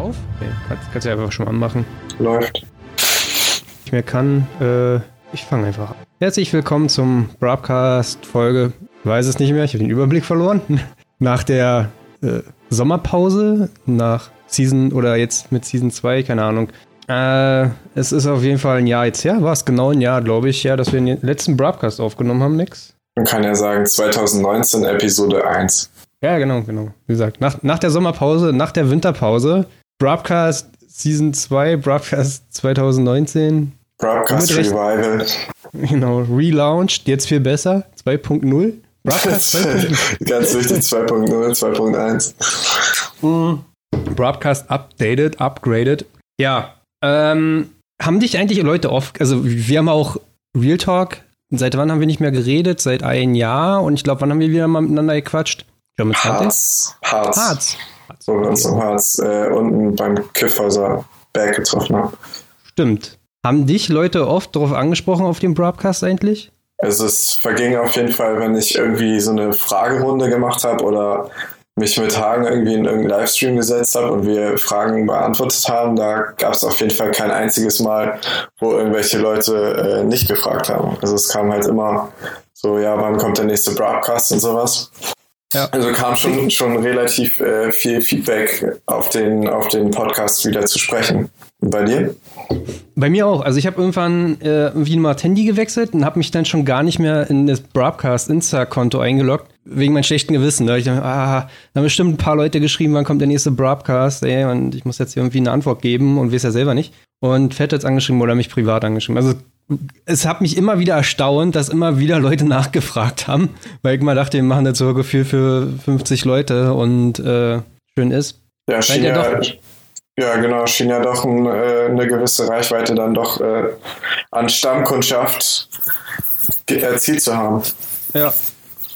auf? Okay, kannst, kannst du einfach schon mal anmachen. Läuft. Ich mehr kann, äh, ich fange einfach an. Herzlich willkommen zum Broadcast-Folge. Weiß es nicht mehr, ich habe den Überblick verloren. Nach der äh, Sommerpause, nach Season oder jetzt mit Season 2, keine Ahnung. Äh, es ist auf jeden Fall ein Jahr jetzt her, war es genau ein Jahr, glaube ich, ja, dass wir den letzten Broadcast aufgenommen haben, nix. Man kann ja sagen 2019 Episode 1. Ja, genau, genau. Wie gesagt, nach, nach der Sommerpause, nach der Winterpause, Broadcast Season 2, Broadcast 2019. Broadcast Revival. Genau, relaunched, jetzt viel besser, 2.0. Broadcast 2.0. Ganz wichtig, 2.0, 2.1. Broadcast updated, upgraded. Ja, ähm, haben dich eigentlich Leute oft, also wir haben auch Real Talk, seit wann haben wir nicht mehr geredet? Seit ein Jahr und ich glaube, wann haben wir wieder mal miteinander gequatscht? German Harz. Harz. Harz. Wo wir uns im Harz äh, unten beim Kiffhäuser Berg getroffen haben. Stimmt. Haben dich Leute oft darauf angesprochen auf dem Broadcast eigentlich? Also es verging auf jeden Fall, wenn ich irgendwie so eine Fragerunde gemacht habe oder mich mit Hagen irgendwie in irgendeinen Livestream gesetzt habe und wir Fragen beantwortet haben, da gab es auf jeden Fall kein einziges Mal, wo irgendwelche Leute äh, nicht gefragt haben. Also es kam halt immer so, ja, wann kommt der nächste Broadcast und sowas. Ja. Also kam schon, schon relativ äh, viel Feedback auf den, auf den Podcast wieder zu sprechen. Bei dir? Bei mir auch. Also ich habe irgendwann äh, irgendwie mal Handy gewechselt und habe mich dann schon gar nicht mehr in das Broadcast Insta-Konto eingeloggt, wegen meinem schlechten Gewissen. Da habe ich dann, ah, da haben bestimmt ein paar Leute geschrieben, wann kommt der nächste Broadcast, ey, und ich muss jetzt irgendwie eine Antwort geben und weiß ja selber nicht. Und Fett hat angeschrieben oder mich privat angeschrieben. Also es hat mich immer wieder erstaunt, dass immer wieder Leute nachgefragt haben, weil ich mal dachte, wir machen das so Gefühl für 50 Leute und äh, schön ist. Ja, schien ja, doch, ja, genau, schien ja doch ein, äh, eine gewisse Reichweite dann doch äh, an Stammkundschaft erzielt zu haben. Ja,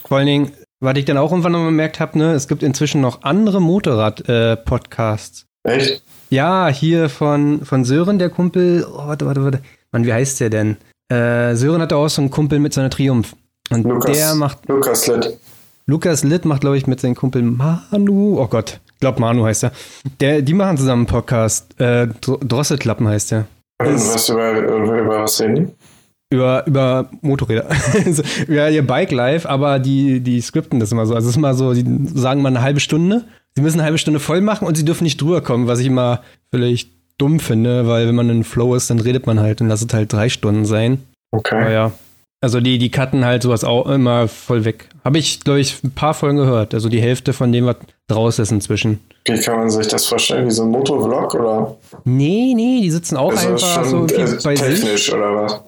vor allen Dingen, was ich dann auch irgendwann noch bemerkt habe, ne, es gibt inzwischen noch andere Motorrad-Podcasts. Äh, Echt? Ja, hier von, von Sören, der Kumpel, oh, warte, warte, warte. Mann, wie heißt der denn? Äh, Sören hatte auch so einen Kumpel mit seiner Triumph. Und Lukas, der macht. Lukas Litt. Lukas Litt macht, glaube ich, mit seinem Kumpel Manu. Oh Gott, ich glaube Manu heißt er. Der, die machen zusammen einen Podcast. Äh, Drosselklappen heißt der. Was über, über, über was reden die? Über, über Motorräder. über ihr Bike Life, aber die, die skripten das immer so. Also es ist immer so, die sagen mal eine halbe Stunde. Sie müssen eine halbe Stunde voll machen und sie dürfen nicht drüber kommen, was ich immer vielleicht dumm finde, weil wenn man in Flow ist, dann redet man halt und lass es halt drei Stunden sein. Okay. Aber ja. Also die, die cutten halt sowas auch immer voll weg. Habe ich, glaube ich, ein paar Folgen gehört. Also die Hälfte von dem, was draus ist inzwischen. Wie kann man sich das vorstellen? Wie so ein Motovlog oder? Nee, nee, die sitzen auch also einfach so äh, bei technisch sich. oder was?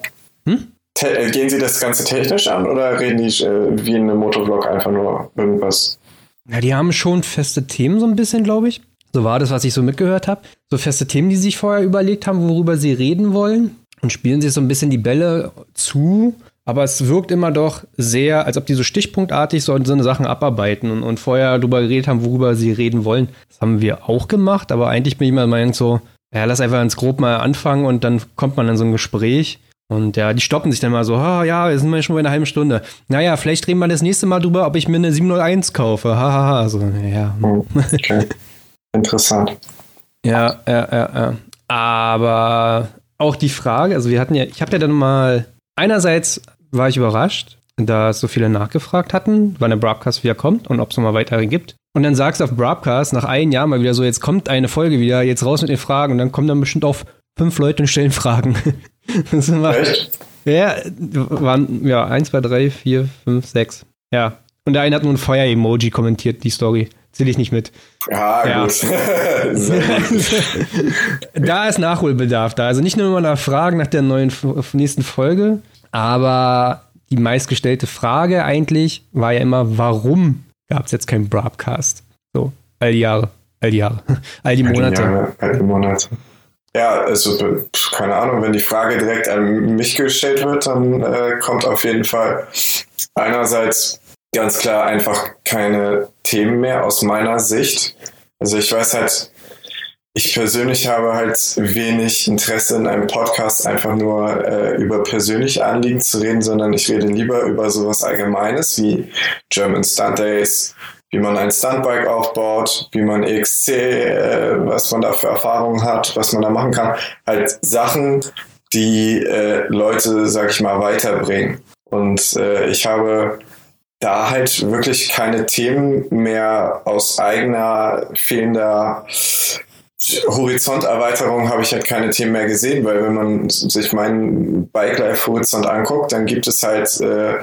Hm? Te äh, gehen sie das Ganze technisch an oder reden die äh, wie in einem Motovlog einfach nur irgendwas? Ja, die haben schon feste Themen so ein bisschen, glaube ich. So war das, was ich so mitgehört habe. So feste Themen, die sie sich vorher überlegt haben, worüber sie reden wollen. Und spielen sich so ein bisschen die Bälle zu. Aber es wirkt immer doch sehr, als ob die so stichpunktartig so, so eine Sachen abarbeiten und, und vorher darüber geredet haben, worüber sie reden wollen. Das haben wir auch gemacht, aber eigentlich bin ich mal meint so, ja, lass einfach ins Grob mal anfangen und dann kommt man in so ein Gespräch. Und ja, die stoppen sich dann mal so, oh, ja, wir sind mal schon bei einer halben Stunde. Naja, vielleicht reden wir das nächste Mal drüber, ob ich mir eine 701 kaufe. Hahaha. Ha, ha. So, ja. Okay. Interessant. Ja, ja, ja, ja. Aber auch die Frage, also wir hatten ja, ich habe ja dann mal, einerseits war ich überrascht, da so viele nachgefragt hatten, wann der Broadcast wieder kommt und ob es nochmal weitere gibt. Und dann sagst du auf Broadcast nach einem Jahr mal wieder so, jetzt kommt eine Folge wieder, jetzt raus mit den Fragen und dann kommen dann bestimmt auch fünf Leute und stellen Fragen. das war, Echt? Ja, waren, ja, eins, zwei, drei, vier, fünf, sechs. Ja. Und der eine hat nur ein Feuer-Emoji kommentiert, die Story. Zähle ich nicht mit. Ja, ja. gut. da ist Nachholbedarf da. Also nicht nur immer nach Fragen nach der neuen nächsten Folge, aber die meistgestellte Frage eigentlich war ja immer, warum gab es jetzt keinen Broadcast? So, all die Jahre, all die Jahre, all die Monate. All die, Jahre, all die Monate. Ja, also keine Ahnung, wenn die Frage direkt an mich gestellt wird, dann äh, kommt auf jeden Fall einerseits ganz klar einfach keine Themen mehr aus meiner Sicht. Also ich weiß halt, ich persönlich habe halt wenig Interesse in einem Podcast einfach nur äh, über persönliche Anliegen zu reden, sondern ich rede lieber über sowas Allgemeines wie German Stunt Days, wie man ein Stuntbike aufbaut, wie man EXC, äh, was man da für Erfahrungen hat, was man da machen kann. Halt Sachen, die äh, Leute, sag ich mal, weiterbringen. Und äh, ich habe da halt wirklich keine Themen mehr aus eigener fehlender Horizonterweiterung habe ich halt keine Themen mehr gesehen, weil wenn man sich meinen Bike Life Horizont anguckt, dann gibt es halt äh,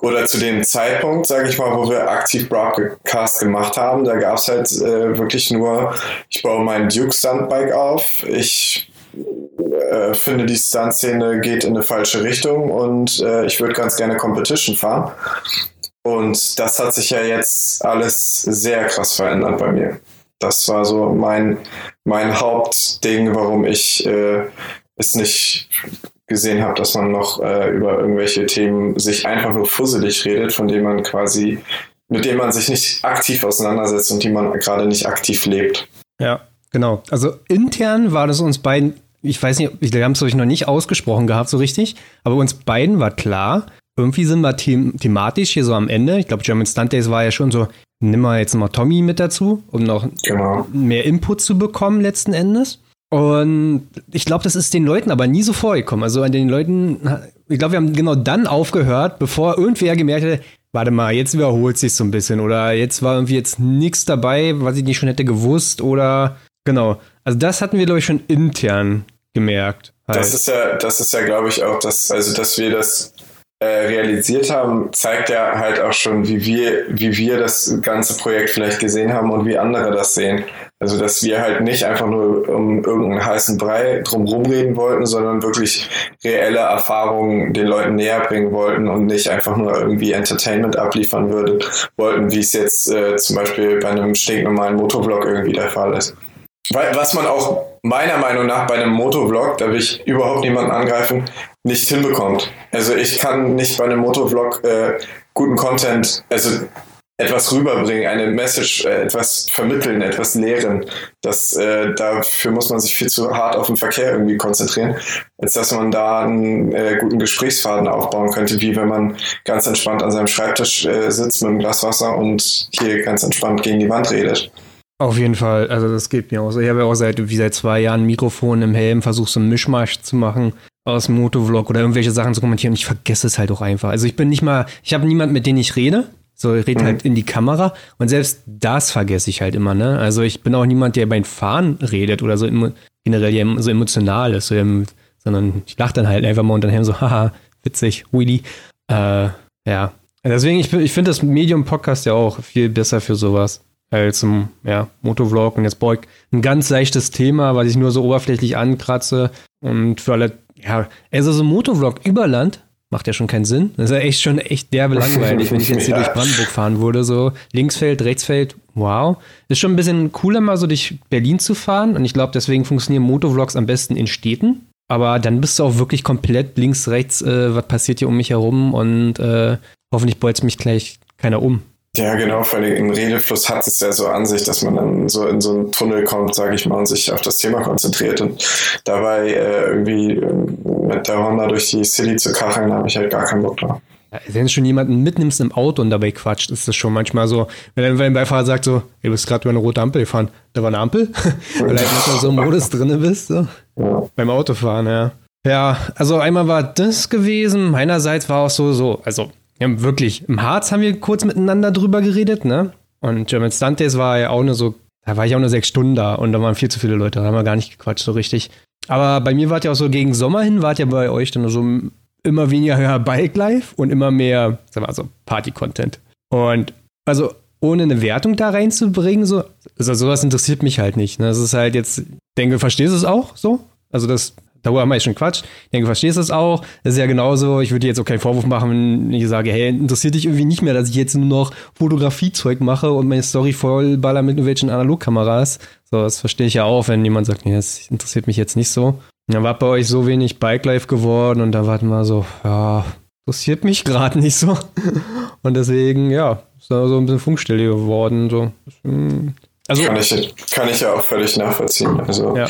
oder zu dem Zeitpunkt, sage ich mal, wo wir aktiv Broadcast gemacht haben, da gab es halt äh, wirklich nur, ich baue mein Duke Stuntbike auf, ich äh, finde, die Stunt-Szene geht in eine falsche Richtung und äh, ich würde ganz gerne Competition fahren. Und das hat sich ja jetzt alles sehr krass verändert bei mir. Das war so mein, mein Hauptding, warum ich äh, es nicht gesehen habe, dass man noch äh, über irgendwelche Themen sich einfach nur fusselig redet, von denen man quasi, mit denen man sich nicht aktiv auseinandersetzt und die man gerade nicht aktiv lebt. Ja, genau. Also intern war das uns beiden, ich weiß nicht, wir haben es euch noch nicht ausgesprochen gehabt so richtig, aber uns beiden war klar, irgendwie sind wir them thematisch hier so am Ende. Ich glaube, German Stunt Days war ja schon so, nimm mal jetzt mal Tommy mit dazu, um noch genau. mehr Input zu bekommen letzten Endes. Und ich glaube, das ist den Leuten aber nie so vorgekommen. Also an den Leuten, ich glaube, wir haben genau dann aufgehört, bevor irgendwer gemerkt hat, warte mal, jetzt wiederholt sich so ein bisschen oder jetzt war irgendwie jetzt nichts dabei, was ich nicht schon hätte gewusst oder genau. Also das hatten wir, glaube ich, schon intern gemerkt. Halt. Das ist ja, das ist ja, glaube ich, auch das, also dass wir das äh, realisiert haben, zeigt ja halt auch schon, wie wir, wie wir das ganze Projekt vielleicht gesehen haben und wie andere das sehen. Also, dass wir halt nicht einfach nur um irgendeinen heißen Brei drumherum reden wollten, sondern wirklich reelle Erfahrungen den Leuten näher bringen wollten und nicht einfach nur irgendwie Entertainment abliefern würde, wollten, wie es jetzt äh, zum Beispiel bei einem stinknormalen Motovlog irgendwie der Fall ist. Weil, was man auch meiner Meinung nach bei einem Motovlog, da will ich überhaupt niemanden angreifen, nicht hinbekommt. Also ich kann nicht bei einem Motovlog äh, guten Content, also etwas rüberbringen, eine Message, äh, etwas vermitteln, etwas lehren. Das, äh, dafür muss man sich viel zu hart auf den Verkehr irgendwie konzentrieren, als dass man da einen äh, guten Gesprächsfaden aufbauen könnte, wie wenn man ganz entspannt an seinem Schreibtisch äh, sitzt mit einem Glas Wasser und hier ganz entspannt gegen die Wand redet. Auf jeden Fall, also das geht mir auch so. Ich habe ja auch seit, wie seit zwei Jahren ein Mikrofon im Helm, versuche so einen Mischmasch zu machen aus Motovlog oder irgendwelche Sachen zu kommentieren und ich vergesse es halt auch einfach. Also ich bin nicht mal, ich habe niemanden, mit dem ich rede. So, ich rede mhm. halt in die Kamera und selbst das vergesse ich halt immer, ne? Also ich bin auch niemand, der beim Fahren redet oder so generell so emotional ist, so, sondern ich lache dann halt einfach mal und dann so, haha, witzig, Willy. Äh, ja. Deswegen, ich, ich finde das Medium-Podcast ja auch viel besser für sowas als im ja, Motovlog. Und jetzt ich ein ganz leichtes Thema, was ich nur so oberflächlich ankratze. Und für alle, ja, also so ein Motovlog über Land macht ja schon keinen Sinn. Das ist ja echt schon echt derbe langweilig, wenn ich jetzt hier ja. durch Brandenburg fahren würde. So Linksfeld, Rechtsfeld, wow. Ist schon ein bisschen cooler, mal so durch Berlin zu fahren. Und ich glaube, deswegen funktionieren Motovlogs am besten in Städten. Aber dann bist du auch wirklich komplett links, rechts, äh, was passiert hier um mich herum und äh, hoffentlich bolzt mich gleich keiner um. Ja, genau, vor allem im Redefluss hat es ja so an sich, dass man dann so in so einen Tunnel kommt, sage ich mal, und sich auf das Thema konzentriert. Und dabei äh, irgendwie äh, mit der Honda durch die City zu kacheln, habe ich halt gar keinen Bock drauf. Wenn du schon jemanden mitnimmst im Auto und dabei quatscht, ist das schon manchmal so, wenn, ein Beifahrer sagt so, du bist gerade über eine rote Ampel gefahren, da war eine Ampel, weil du halt nicht so im Modus drin bist, so. Ja. beim Autofahren, ja. Ja, also einmal war das gewesen, meinerseits war auch so, so, also ja, wirklich. Im Harz haben wir kurz miteinander drüber geredet, ne? Und German Stunt Days war ja auch nur so, da war ich auch nur sechs Stunden da und da waren viel zu viele Leute, da haben wir gar nicht gequatscht so richtig. Aber bei mir war es ja auch so, gegen Sommer hin war ja bei euch dann so immer weniger Bike Life und immer mehr, sag mal, so Party-Content. Und also ohne eine Wertung da reinzubringen, so, also sowas interessiert mich halt nicht. Ne? Das ist halt jetzt, denke, verstehst du es auch so? Also das darüber haben wir schon Quatsch. Ich denke, du verstehst das auch. Das ist ja genauso. Ich würde dir jetzt auch keinen Vorwurf machen, wenn ich sage, hey, interessiert dich irgendwie nicht mehr, dass ich jetzt nur noch Fotografiezeug mache und meine Story vollballer mit irgendwelchen Analogkameras. So, das verstehe ich ja auch, wenn jemand sagt, nee, das interessiert mich jetzt nicht so. Dann war bei euch so wenig Bike Life geworden und da warten wir so, ja, interessiert mich gerade nicht so. Und deswegen, ja, ist da so ein bisschen Funkstelle geworden. So. Also, kann, ich, kann ich ja auch völlig nachvollziehen. Also, ja.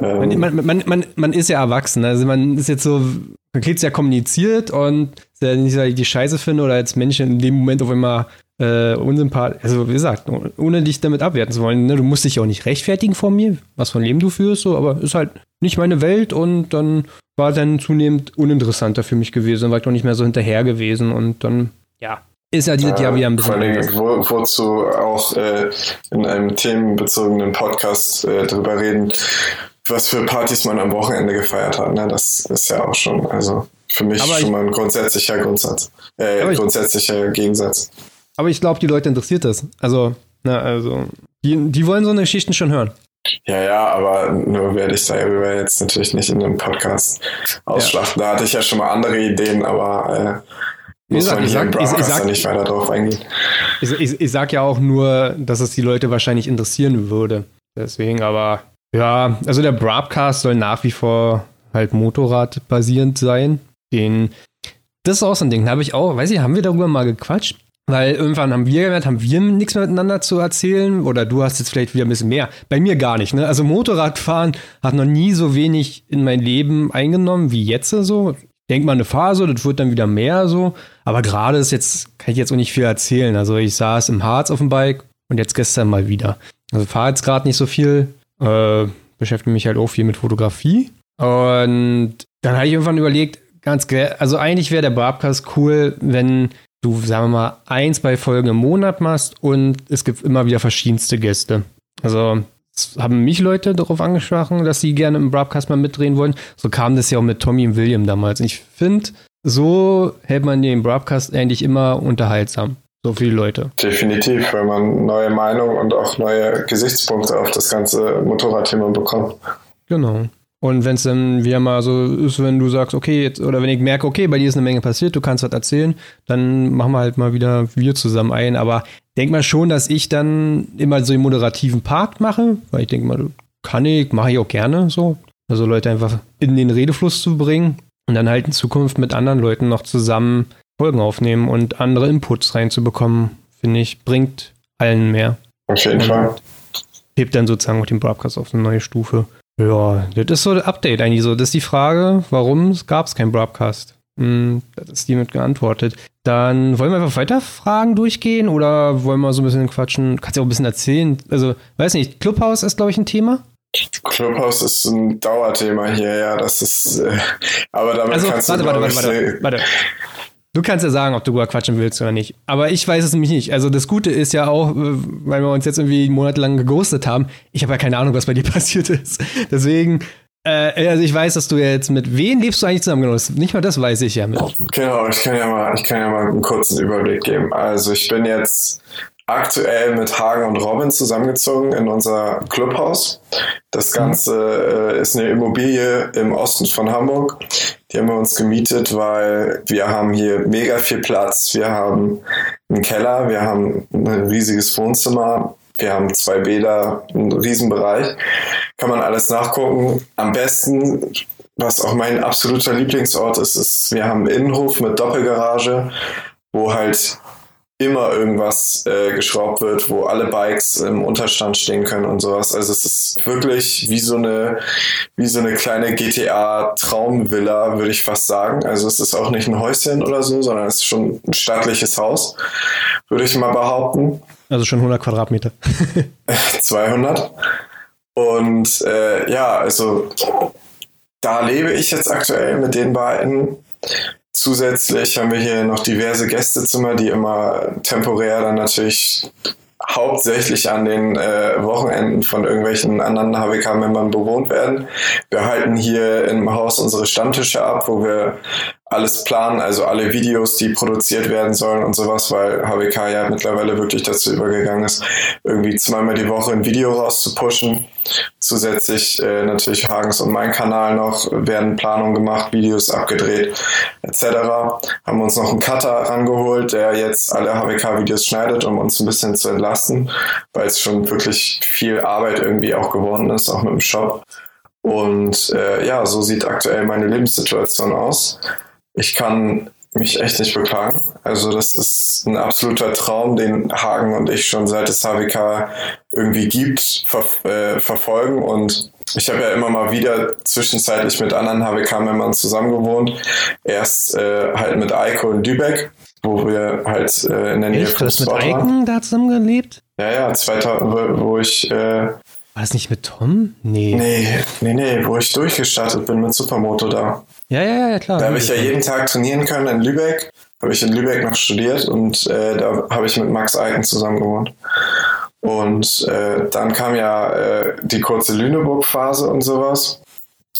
ähm, man, man, man, man, ist ja erwachsen. Also man ist jetzt so, man kriegt ja kommuniziert und dass ich die Scheiße finde oder als Mensch in dem Moment auf einmal äh, unsympathisch. Also, wie gesagt, ohne dich damit abwerten zu wollen. Ne? Du musst dich auch nicht rechtfertigen vor mir, was für ein Leben du führst, so, aber ist halt nicht meine Welt und dann war dann zunehmend uninteressanter für mich gewesen. Dann war ich auch nicht mehr so hinterher gewesen und dann, ja, ist ja dieses Jahr wieder ein bisschen. Vor allem, wo, wozu auch äh, in einem themenbezogenen Podcast äh, drüber reden, was für Partys man am Wochenende gefeiert hat. Ne? Das ist ja auch schon, also für mich aber schon ich, mal ein grundsätzlicher Grundsatz, äh, ich, grundsätzlicher Gegensatz. Aber ich glaube, die Leute interessiert das. Also, na, also, die, die wollen so eine Geschichten schon hören. Ja, ja, aber nur werde ich darüber jetzt natürlich nicht in einem Podcast ausschlachten. Ja. Da hatte ich ja schon mal andere Ideen, aber äh, muss sag, ich, ich sag, nicht weiter drauf eingehen. Ich, ich, ich sag ja auch nur, dass es die Leute wahrscheinlich interessieren würde. Deswegen, aber ja, also der Broadcast soll nach wie vor halt Motorrad-basierend sein. Den, das ist auch so ein Ding. Da habe ich auch, weiß ich, haben wir darüber mal gequatscht? Weil irgendwann haben wir gemerkt, haben wir nichts miteinander zu erzählen oder du hast jetzt vielleicht wieder ein bisschen mehr. Bei mir gar nicht. Ne? Also Motorradfahren hat noch nie so wenig in mein Leben eingenommen wie jetzt so. Denk mal eine Phase, das wird dann wieder mehr so. Aber gerade ist jetzt, kann ich jetzt auch nicht viel erzählen. Also ich saß im Harz auf dem Bike und jetzt gestern mal wieder. Also fahre jetzt gerade nicht so viel. Äh, beschäftige mich halt auch viel mit Fotografie. Und dann habe ich irgendwann überlegt, ganz, also eigentlich wäre der Barbcast cool, wenn du, sagen wir mal, ein, zwei Folgen im Monat machst und es gibt immer wieder verschiedenste Gäste. Also haben mich Leute darauf angesprochen, dass sie gerne im Broadcast mal mitdrehen wollen. So kam das ja auch mit Tommy und William damals. Ich finde, so hält man den Broadcast eigentlich immer unterhaltsam. So viele Leute. Definitiv, weil man neue Meinungen und auch neue Gesichtspunkte auf das ganze Motorradthema bekommt. Genau. Und wenn es dann wieder mal so ist, wenn du sagst, okay, jetzt, oder wenn ich merke, okay, bei dir ist eine Menge passiert, du kannst was erzählen, dann machen wir halt mal wieder wir zusammen ein. Aber denk mal schon, dass ich dann immer so den moderativen Part mache, weil ich denke mal, kann ich, mache ich auch gerne so. Also Leute einfach in den Redefluss zu bringen und dann halt in Zukunft mit anderen Leuten noch zusammen Folgen aufnehmen und andere Inputs reinzubekommen, finde ich, bringt allen mehr. Auf jeden und Fall. Hebt dann sozusagen auch den Broadcast auf eine neue Stufe. Ja, das ist so ein Update eigentlich so. Das ist die Frage, warum gab es keinen Broadcast? Hm, das ist die mit geantwortet. Dann wollen wir einfach weiter Fragen durchgehen oder wollen wir so ein bisschen quatschen? Kannst du auch ein bisschen erzählen? Also, weiß nicht, Clubhouse ist, glaube ich, ein Thema. Clubhouse ist ein Dauerthema hier, ja. Das ist, äh, aber damit also, kannst warte, du, warte, warte, warte, warte. Du kannst ja sagen, ob du darüber quatschen willst oder nicht. Aber ich weiß es nämlich nicht. Also das Gute ist ja auch, äh, weil wir uns jetzt irgendwie monatelang geghostet haben, ich habe ja keine Ahnung, was bei dir passiert ist. Deswegen, äh, also ich weiß, dass du jetzt mit wem lebst du eigentlich zusammen? Genau, nicht mal das weiß ich ja mit. Genau, ich kann ja mal, ich kann ja mal einen kurzen Überblick geben. Also ich bin jetzt aktuell mit Hagen und Robin zusammengezogen in unser Clubhaus. Das Ganze äh, ist eine Immobilie im Osten von Hamburg. Die haben wir uns gemietet, weil wir haben hier mega viel Platz. Wir haben einen Keller, wir haben ein riesiges Wohnzimmer, wir haben zwei Bäder, einen riesen Bereich. Kann man alles nachgucken. Am besten, was auch mein absoluter Lieblingsort ist, ist, wir haben einen Innenhof mit Doppelgarage, wo halt immer irgendwas äh, geschraubt wird, wo alle Bikes im Unterstand stehen können und sowas. Also es ist wirklich wie so eine, wie so eine kleine GTA-Traumvilla, würde ich fast sagen. Also es ist auch nicht ein Häuschen oder so, sondern es ist schon ein stattliches Haus, würde ich mal behaupten. Also schon 100 Quadratmeter. 200. Und äh, ja, also da lebe ich jetzt aktuell mit den beiden. Zusätzlich haben wir hier noch diverse Gästezimmer, die immer temporär dann natürlich hauptsächlich an den äh, Wochenenden von irgendwelchen anderen HWK-Membern bewohnt werden. Wir halten hier im Haus unsere Stammtische ab, wo wir alles planen, also alle Videos, die produziert werden sollen und sowas, weil HWK ja mittlerweile wirklich dazu übergegangen ist, irgendwie zweimal die Woche ein Video rauszupushen. Zusätzlich äh, natürlich Hagens und mein Kanal noch, werden Planungen gemacht, Videos abgedreht etc. Haben uns noch einen Cutter rangeholt, der jetzt alle HWK-Videos schneidet, um uns ein bisschen zu entlasten, weil es schon wirklich viel Arbeit irgendwie auch geworden ist, auch mit dem Shop. Und äh, ja, so sieht aktuell meine Lebenssituation aus. Ich kann mich echt nicht beklagen. Also das ist ein absoluter Traum, den Hagen und ich schon seit es HWK irgendwie gibt, ver äh, verfolgen. Und ich habe ja immer mal wieder zwischenzeitlich mit anderen HWK-Membern zusammengewohnt. Erst äh, halt mit Eiko in Lübeck wo wir halt äh, in der Nähe Echt? Du vom hast mit. Eiken da zusammengelebt? Ja, ja, 2000, wo, wo ich, äh, War das nicht mit Tom? Nee. nee, nee, nee, wo ich durchgestartet bin mit Supermoto da. Ja, ja, ja, klar. Da habe ich ja jeden Tag trainieren können in Lübeck. Habe ich in Lübeck noch studiert und äh, da habe ich mit Max Eiken zusammen gewohnt. Und äh, dann kam ja äh, die kurze Lüneburg-Phase und sowas.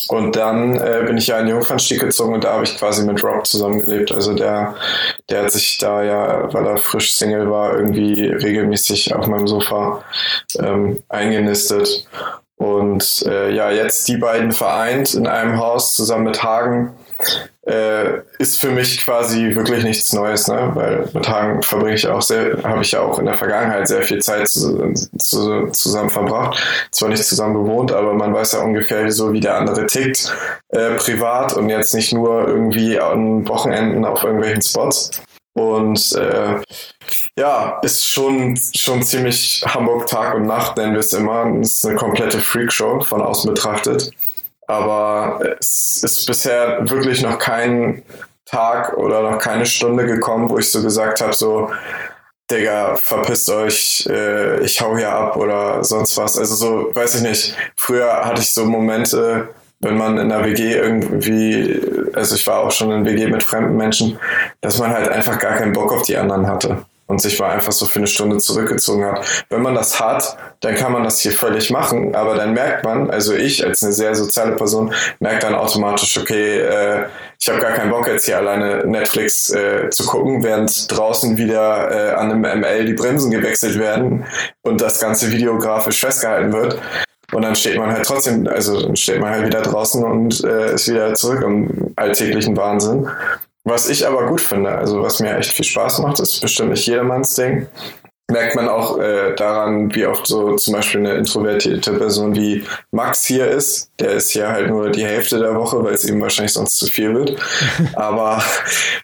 Und dann äh, bin ich ja in Jungfernstieg gezogen und da habe ich quasi mit Rob zusammengelebt. Also der, der hat sich da ja, weil er frisch Single war, irgendwie regelmäßig auf meinem Sofa ähm, eingenistet. Und äh, ja, jetzt die beiden vereint in einem Haus zusammen mit Hagen äh, ist für mich quasi wirklich nichts Neues, ne? Weil mit Hagen verbringe ich auch sehr, habe ich ja auch in der Vergangenheit sehr viel Zeit zu, zu, zusammen verbracht. Zwar nicht zusammen gewohnt, aber man weiß ja ungefähr so, wie der andere tickt, äh, privat und jetzt nicht nur irgendwie an Wochenenden auf irgendwelchen Spots. Und äh, ja, ist schon, schon ziemlich Hamburg Tag und Nacht, nennen wir es immer. Es ist eine komplette Freakshow von außen betrachtet. Aber es ist bisher wirklich noch kein Tag oder noch keine Stunde gekommen, wo ich so gesagt habe, so, Digga, verpisst euch, äh, ich hau hier ab oder sonst was. Also so, weiß ich nicht. Früher hatte ich so Momente, wenn man in der WG irgendwie, also ich war auch schon in WG mit fremden Menschen, dass man halt einfach gar keinen Bock auf die anderen hatte und sich mal einfach so für eine Stunde zurückgezogen hat. Wenn man das hat, dann kann man das hier völlig machen, aber dann merkt man, also ich als eine sehr soziale Person, merkt dann automatisch, okay, äh, ich habe gar keinen Bock jetzt hier alleine Netflix äh, zu gucken, während draußen wieder äh, an einem ML die Bremsen gewechselt werden und das ganze videografisch festgehalten wird. Und dann steht man halt trotzdem, also dann steht man halt wieder draußen und äh, ist wieder zurück im alltäglichen Wahnsinn. Was ich aber gut finde, also was mir echt viel Spaß macht, ist bestimmt nicht jedermanns Ding. Merkt man auch äh, daran, wie oft so zum Beispiel eine introvertierte Person wie Max hier ist. Der ist hier halt nur die Hälfte der Woche, weil es ihm wahrscheinlich sonst zu viel wird. Aber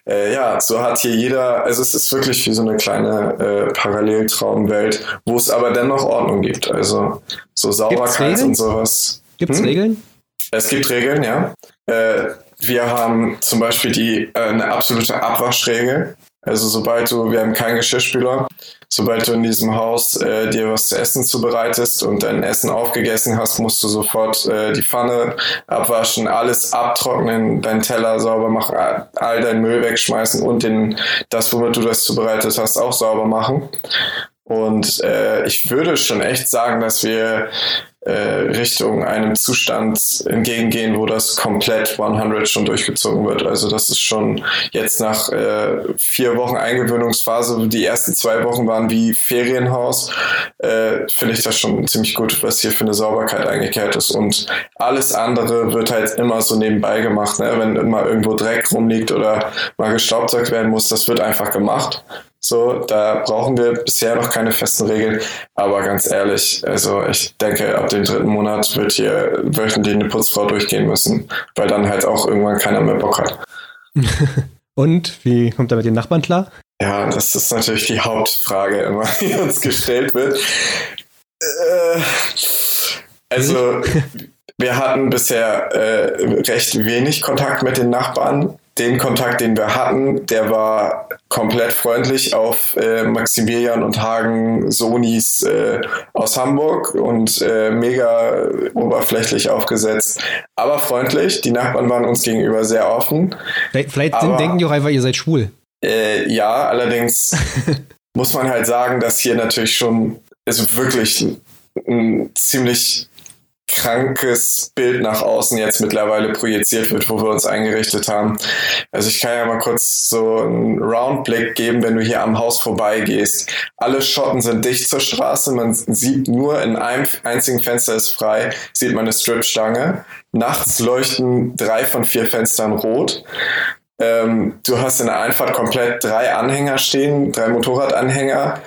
äh, ja, so hat hier jeder, also es ist wirklich wie so eine kleine äh, Paralleltraumwelt, wo es aber dennoch Ordnung gibt. Also so Sauberkeit und sowas. Gibt's Hm? Regeln? Es gibt Regeln, ja. Äh, wir haben zum Beispiel die, äh, eine absolute Abwaschregel. Also sobald du, wir haben keinen Geschirrspüler, sobald du in diesem Haus äh, dir was zu essen zubereitest und dein Essen aufgegessen hast, musst du sofort äh, die Pfanne abwaschen, alles abtrocknen, deinen Teller sauber machen, all deinen Müll wegschmeißen und den, das, womit du das zubereitet hast, auch sauber machen. Und äh, ich würde schon echt sagen, dass wir äh, Richtung einem Zustand entgegengehen, wo das komplett 100 schon durchgezogen wird. Also das ist schon jetzt nach äh, vier Wochen Eingewöhnungsphase, die ersten zwei Wochen waren wie Ferienhaus, äh, finde ich das schon ziemlich gut, was hier für eine Sauberkeit eingekehrt ist. Und alles andere wird halt immer so nebenbei gemacht. Ne? Wenn immer irgendwo Dreck rumliegt oder mal gestaubsaugt werden muss, das wird einfach gemacht. So, da brauchen wir bisher noch keine festen Regeln. Aber ganz ehrlich, also ich denke, ab dem dritten Monat wird hier wöchentlich eine Putzfrau durchgehen müssen, weil dann halt auch irgendwann keiner mehr Bock hat. Und wie kommt er mit den Nachbarn klar? Ja, das ist natürlich die Hauptfrage immer, die uns gestellt wird. Äh, also, wir hatten bisher äh, recht wenig Kontakt mit den Nachbarn. Den Kontakt, den wir hatten, der war komplett freundlich auf äh, Maximilian und Hagen Sonis äh, aus Hamburg und äh, mega oberflächlich aufgesetzt, aber freundlich. Die Nachbarn waren uns gegenüber sehr offen. Vielleicht, vielleicht Aber- denken die auch einfach, ihr seid schwul. Äh, ja, allerdings muss man halt sagen, dass hier natürlich schon also wirklich ein, ein ziemlich krankes Bild nach außen jetzt mittlerweile projiziert wird, wo wir uns eingerichtet haben. Also ich kann ja mal kurz so einen Roundblick geben, wenn du hier am Haus vorbeigehst. Alle Schotten sind dicht zur Straße, man sieht nur in einem einzigen Fenster ist frei, sieht man eine Stripstange. Nachts leuchten drei von vier Fenstern rot. Ähm, du hast in der Einfahrt komplett drei Anhänger stehen, drei Motorradanhänger.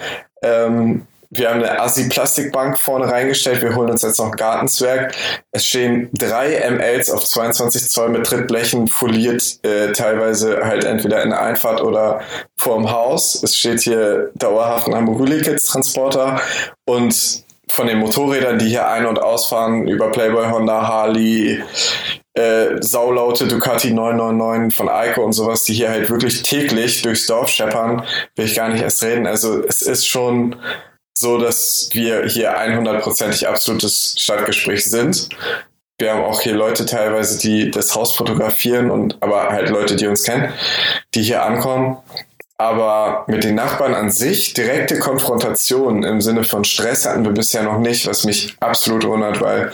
Ähm, wir haben eine Assi-Plastikbank vorne reingestellt. Wir holen uns jetzt noch ein Gartenzwerg. Es stehen drei MLs auf 22 Zoll mit Trittblechen foliert, äh, teilweise halt entweder in der Einfahrt oder vorm Haus. Es steht hier dauerhaft ein Hamburg Kids Transporter und von den Motorrädern, die hier ein- und ausfahren, über Playboy, Honda, Harley, äh, saulaute Ducati 999 von Eiko und sowas, die hier halt wirklich täglich durchs Dorf scheppern, will ich gar nicht erst reden. Also es ist schon so, dass wir hier 100%ig absolutes Stadtgespräch sind. Wir haben auch hier Leute teilweise, die das Haus fotografieren und aber halt Leute, die uns kennen, die hier ankommen. Aber mit den Nachbarn an sich direkte Konfrontation im Sinne von Stress hatten wir bisher noch nicht, was mich absolut wundert, weil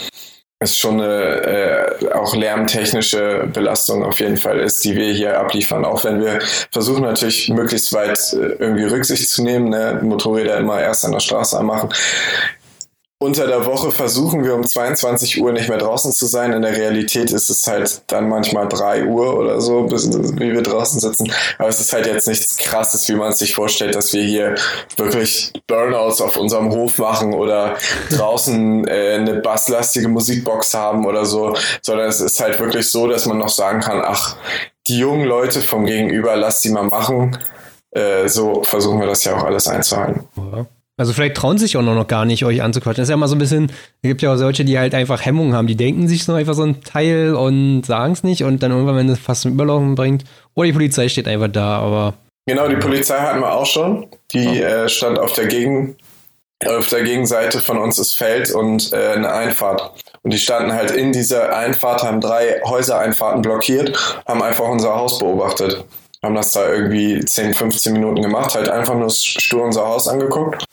es schon eine äh, auch lärmtechnische Belastung auf jeden Fall ist, die wir hier abliefern. Auch wenn wir versuchen natürlich möglichst weit äh, irgendwie Rücksicht zu nehmen, ne? Motorräder immer erst an der Straße anmachen unter der Woche versuchen wir um 22 Uhr nicht mehr draußen zu sein. In der Realität ist es halt dann manchmal 3 Uhr oder so, bis, wie wir draußen sitzen. Aber es ist halt jetzt nichts krasses, wie man sich vorstellt, dass wir hier wirklich Burnouts auf unserem Hof machen oder draußen äh, eine basslastige Musikbox haben oder so, sondern es ist halt wirklich so, dass man noch sagen kann, ach, die jungen Leute vom Gegenüber, lass die mal machen. Äh, so versuchen wir das ja auch alles einzuhalten. Ja. Also vielleicht trauen sich auch noch gar nicht, euch anzuquatschen. Das ist ja immer so ein bisschen, es gibt ja auch solche, die halt einfach Hemmungen haben. Die denken sich so einfach so ein Teil und sagen es nicht und dann irgendwann, wenn es fast zum Überlaufen bringt, oder die Polizei steht einfach da, aber. Genau, die Polizei hatten wir auch schon. Die oh. äh, stand auf der Gegen, auf der Gegenseite von uns ist Feld und äh, eine Einfahrt. Und die standen halt in dieser Einfahrt, haben drei Häusereinfahrten blockiert, haben einfach unser Haus beobachtet. Haben das da irgendwie 10, 15 Minuten gemacht, halt einfach nur stur unser Haus angeguckt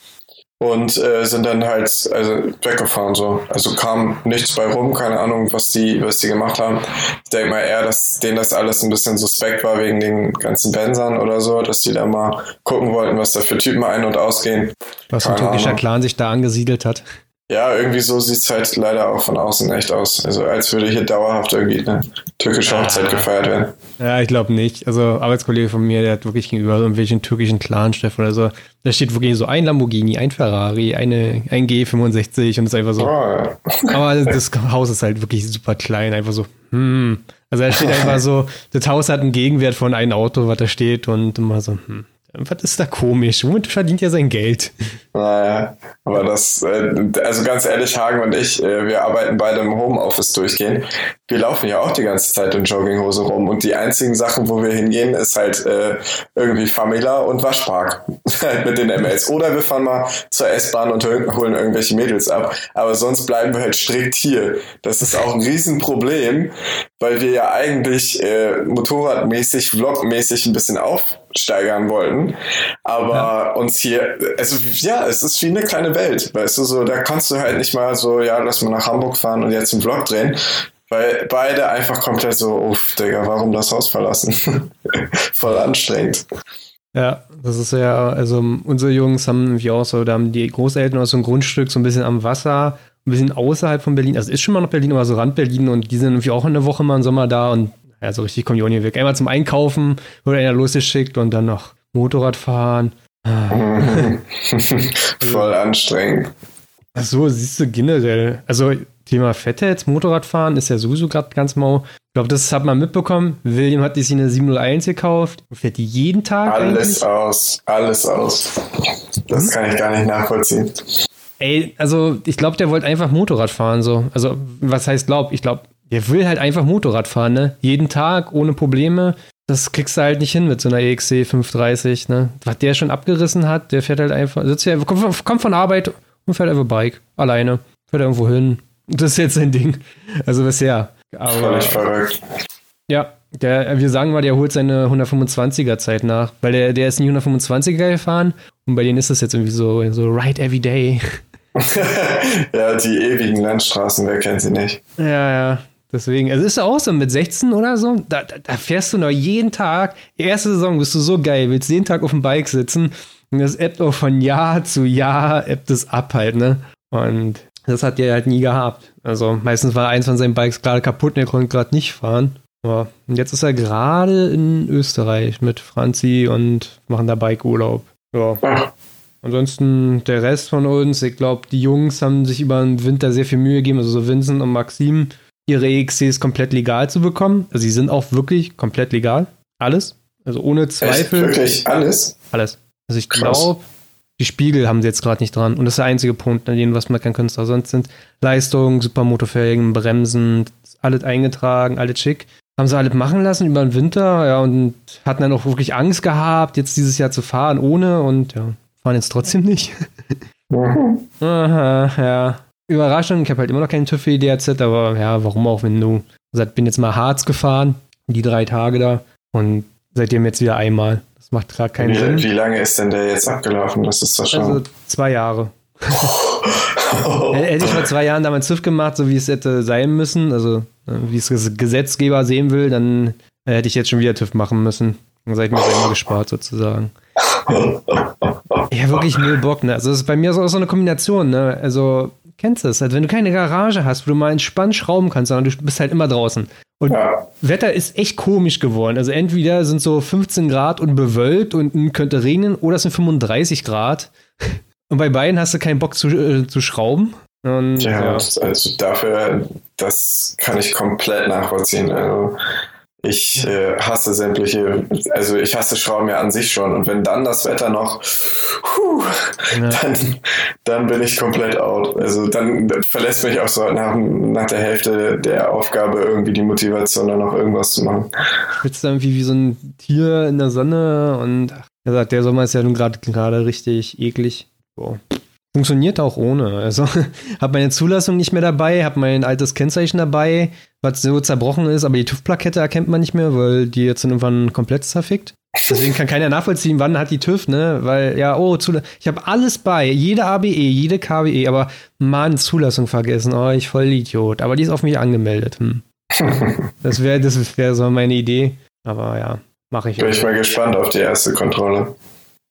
und äh, sind dann halt also weggefahren so. Also kam nichts bei rum, keine Ahnung, was die, was die gemacht haben. Ich denke mal eher, dass denen das alles ein bisschen suspekt war wegen den ganzen Bensern oder so, dass die da mal gucken wollten, was da für Typen ein- und ausgehen. Was ein türkischer Clan sich da angesiedelt hat. Ja, irgendwie so sieht es halt leider auch von außen echt aus. Also als würde hier dauerhaft irgendwie eine türkische Hochzeit gefeiert werden. Ja, ich glaube nicht. Also Arbeitskollege von mir, der hat wirklich gegenüber irgendwelchen türkischen Clan-Chef oder so, da steht wirklich so ein Lamborghini, ein Ferrari, eine, ein G65 und es ist einfach so. Oh. Aber das Haus ist halt wirklich super klein, einfach so, hm. Also da steht einfach so, das Haus hat einen Gegenwert von einem Auto, was da steht und immer so, hm. Was ist da komisch? Womit verdient er sein Geld? Naja, aber das, äh, also ganz ehrlich, Hagen und ich, äh, wir arbeiten beide im Homeoffice durchgehend. Wir laufen ja auch die ganze Zeit in Jogginghose rum und die einzigen Sachen, wo wir hingehen, ist halt äh, irgendwie Famila und Waschpark halt mit den MLs. Oder wir fahren mal zur S-Bahn und holen irgendwelche Mädels ab. Aber sonst bleiben wir halt strikt hier. Das ist auch ein Riesenproblem, weil wir ja eigentlich äh, motorradmäßig, vlogmäßig ein bisschen aufsteigern wollten. Aber ja. uns hier, also ja, es ist wie eine kleine Welt, weißt du, so, da kannst du halt nicht mal so, ja, lass mal nach Hamburg fahren und jetzt einen Vlog drehen. Weil beide einfach komplett so, uff, Digga, warum das Haus verlassen? Voll anstrengend. Ja, das ist ja, also unsere Jungs haben wie auch so, da haben die Großeltern aus so einem Grundstück so ein bisschen am Wasser ein bisschen außerhalb von Berlin. Also ist schon mal noch Berlin, aber so Rand Berlin und die sind irgendwie auch eine Woche mal im Sommer da und ja, so richtig kommen die nie weg. Einmal zum Einkaufen wurde einer losgeschickt und dann noch Motorrad fahren. Voll anstrengend. Ach so, siehst du generell. Also Thema Fette jetzt, Motorradfahren ist ja sowieso gerade ganz mau. Ich glaube, das hat man mitbekommen. William hat sich eine 701 gekauft. Fährt die jeden Tag? Alles eigentlich? aus, alles aus. Das hm? kann ich gar nicht nachvollziehen. Ey, also ich glaube, der wollte einfach Motorrad fahren, so. Also, was heißt glaub? Ich glaube, der will halt einfach Motorrad fahren, ne? Jeden Tag, ohne Probleme. Das kriegst du halt nicht hin mit so einer EXC 530, ne? Was der schon abgerissen hat, der fährt halt einfach, sitzt ja, kommt, kommt von Arbeit und fährt einfach Bike. Alleine. Fährt irgendwo hin. Das ist jetzt sein Ding. Also bisher. Aber, Völlig verrückt. Ja, der, wir sagen mal, der holt seine 125er Zeit nach, weil der, der ist nie 125er gefahren und bei denen ist das jetzt irgendwie so, so Ride Every Day. ja, die ewigen Landstraßen, wer kennt sie nicht? Ja, ja. Deswegen, also ist auch so mit 16 oder so, da, da, da fährst du noch jeden Tag. Erste Saison bist du so geil, willst jeden Tag auf dem Bike sitzen und das ebbt auch von Jahr zu Jahr ebbt es ab halt, ne? Und das hat der halt nie gehabt. Also meistens war eins von seinen Bikes gerade kaputt und er konnte gerade nicht fahren. Ja. Und jetzt ist er gerade in Österreich mit Franzi und machen da Bikeurlaub. Ja. Ansonsten der Rest von uns, ich glaube, die Jungs haben sich über den Winter sehr viel Mühe gegeben, also so Vincent und Maxim, ihre EXCs komplett legal zu bekommen. Also sie sind auch wirklich komplett legal. Alles. Also ohne Zweifel. Echt? Wirklich alles? Alles. Also ich glaube, Die Spiegel haben sie jetzt gerade nicht dran. Und das ist der einzige Punkt, an dem was man kein Künstler. Sonst sind Leistung, Supermotorfelgen, Bremsen, alles eingetragen, alles schick. Haben sie alles machen lassen über den Winter, ja, und hatten dann auch wirklich Angst gehabt, jetzt dieses Jahr zu fahren ohne und ja, fahren jetzt trotzdem nicht. Mhm. Aha, ja. Überraschung, ich habe halt immer noch keinen TÜV für die DRZ, aber ja, warum auch, wenn du. Also bin jetzt mal Harz gefahren, die drei Tage da und seitdem jetzt wieder einmal. Das macht gerade keinen wie, Sinn. Wie lange ist denn der jetzt abgelaufen? Das ist das schon. Also zwei Jahre. Hätte ich vor zwei Jahren damals TÜV gemacht, so wie es hätte sein müssen, also äh, wie es Gesetzgeber sehen will, dann äh, hätte ich jetzt schon wieder TÜV machen müssen. Dann seid mir immer gespart sozusagen. ja, wirklich null Bock, ne? Also, das ist bei mir so, so eine Kombination, ne? Also, kennst du es? Also, wenn du keine Garage hast, wo du mal entspannt schrauben kannst, sondern du bist halt immer draußen. Und ja. Wetter ist echt komisch geworden. Also, entweder sind so 15 Grad und bewölkt und könnte regnen, oder es sind 35 Grad. Und bei beiden hast du keinen Bock zu, äh, zu schrauben. Und, ja, ja, also dafür, das kann ich komplett nachvollziehen. Also ich äh, hasse sämtliche, also ich hasse Schrauben ja an sich schon. Und wenn dann das Wetter noch, puh, ja. dann, dann bin ich komplett out. Also dann verlässt mich auch so nach, nach der Hälfte der Aufgabe irgendwie die Motivation, dann noch irgendwas zu machen. Schwitzt dann irgendwie wie so ein Tier in der Sonne und er sagt, der Sommer ist ja nun gerade richtig eklig. So. Funktioniert auch ohne. Also habe meine Zulassung nicht mehr dabei, habe mein altes Kennzeichen dabei, was so zerbrochen ist, aber die TÜV-Plakette erkennt man nicht mehr, weil die jetzt irgendwann komplett zerfickt. Deswegen kann keiner nachvollziehen, wann hat die TÜV, ne? Weil, ja, oh, Zula ich habe alles bei, jede ABE, jede KWE, aber Mann, Zulassung vergessen, oh, ich voll Idiot. Aber die ist auf mich angemeldet. Hm. Das wäre das wär so meine Idee. Aber ja, mache ich. Bin ich mal gespannt auf die erste Kontrolle.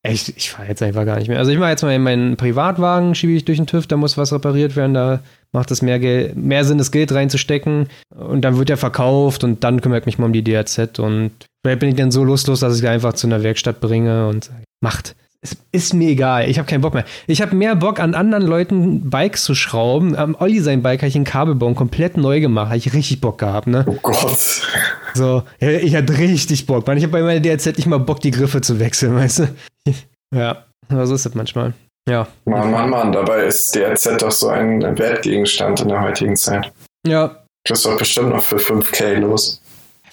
Echt, ich fahre jetzt einfach gar nicht mehr. Also ich mache jetzt mal in meinen Privatwagen, schiebe ich durch den TÜV, da muss was repariert werden, da macht es mehr, Geld, mehr Sinn, das Geld reinzustecken und dann wird er verkauft und dann kümmere ich mich mal um die DRZ und vielleicht bin ich dann so lustlos, dass ich sie einfach zu einer Werkstatt bringe und macht. Es ist mir egal, ich habe keinen Bock mehr. Ich habe mehr Bock an anderen Leuten Bikes zu schrauben. Am Olli sein Bike habe ich einen Kabelbaum komplett neu gemacht, habe ich richtig Bock gehabt, ne? Oh Gott. So, ich hatte richtig Bock. Ich habe bei meiner DRZ nicht mal Bock, die Griffe zu wechseln, weißt du? Ja, so ist es manchmal. Ja. Mann, Mann, Mann, dabei ist DRZ doch so ein Wertgegenstand in der heutigen Zeit. Ja. Kriegst doch bestimmt noch für 5K los.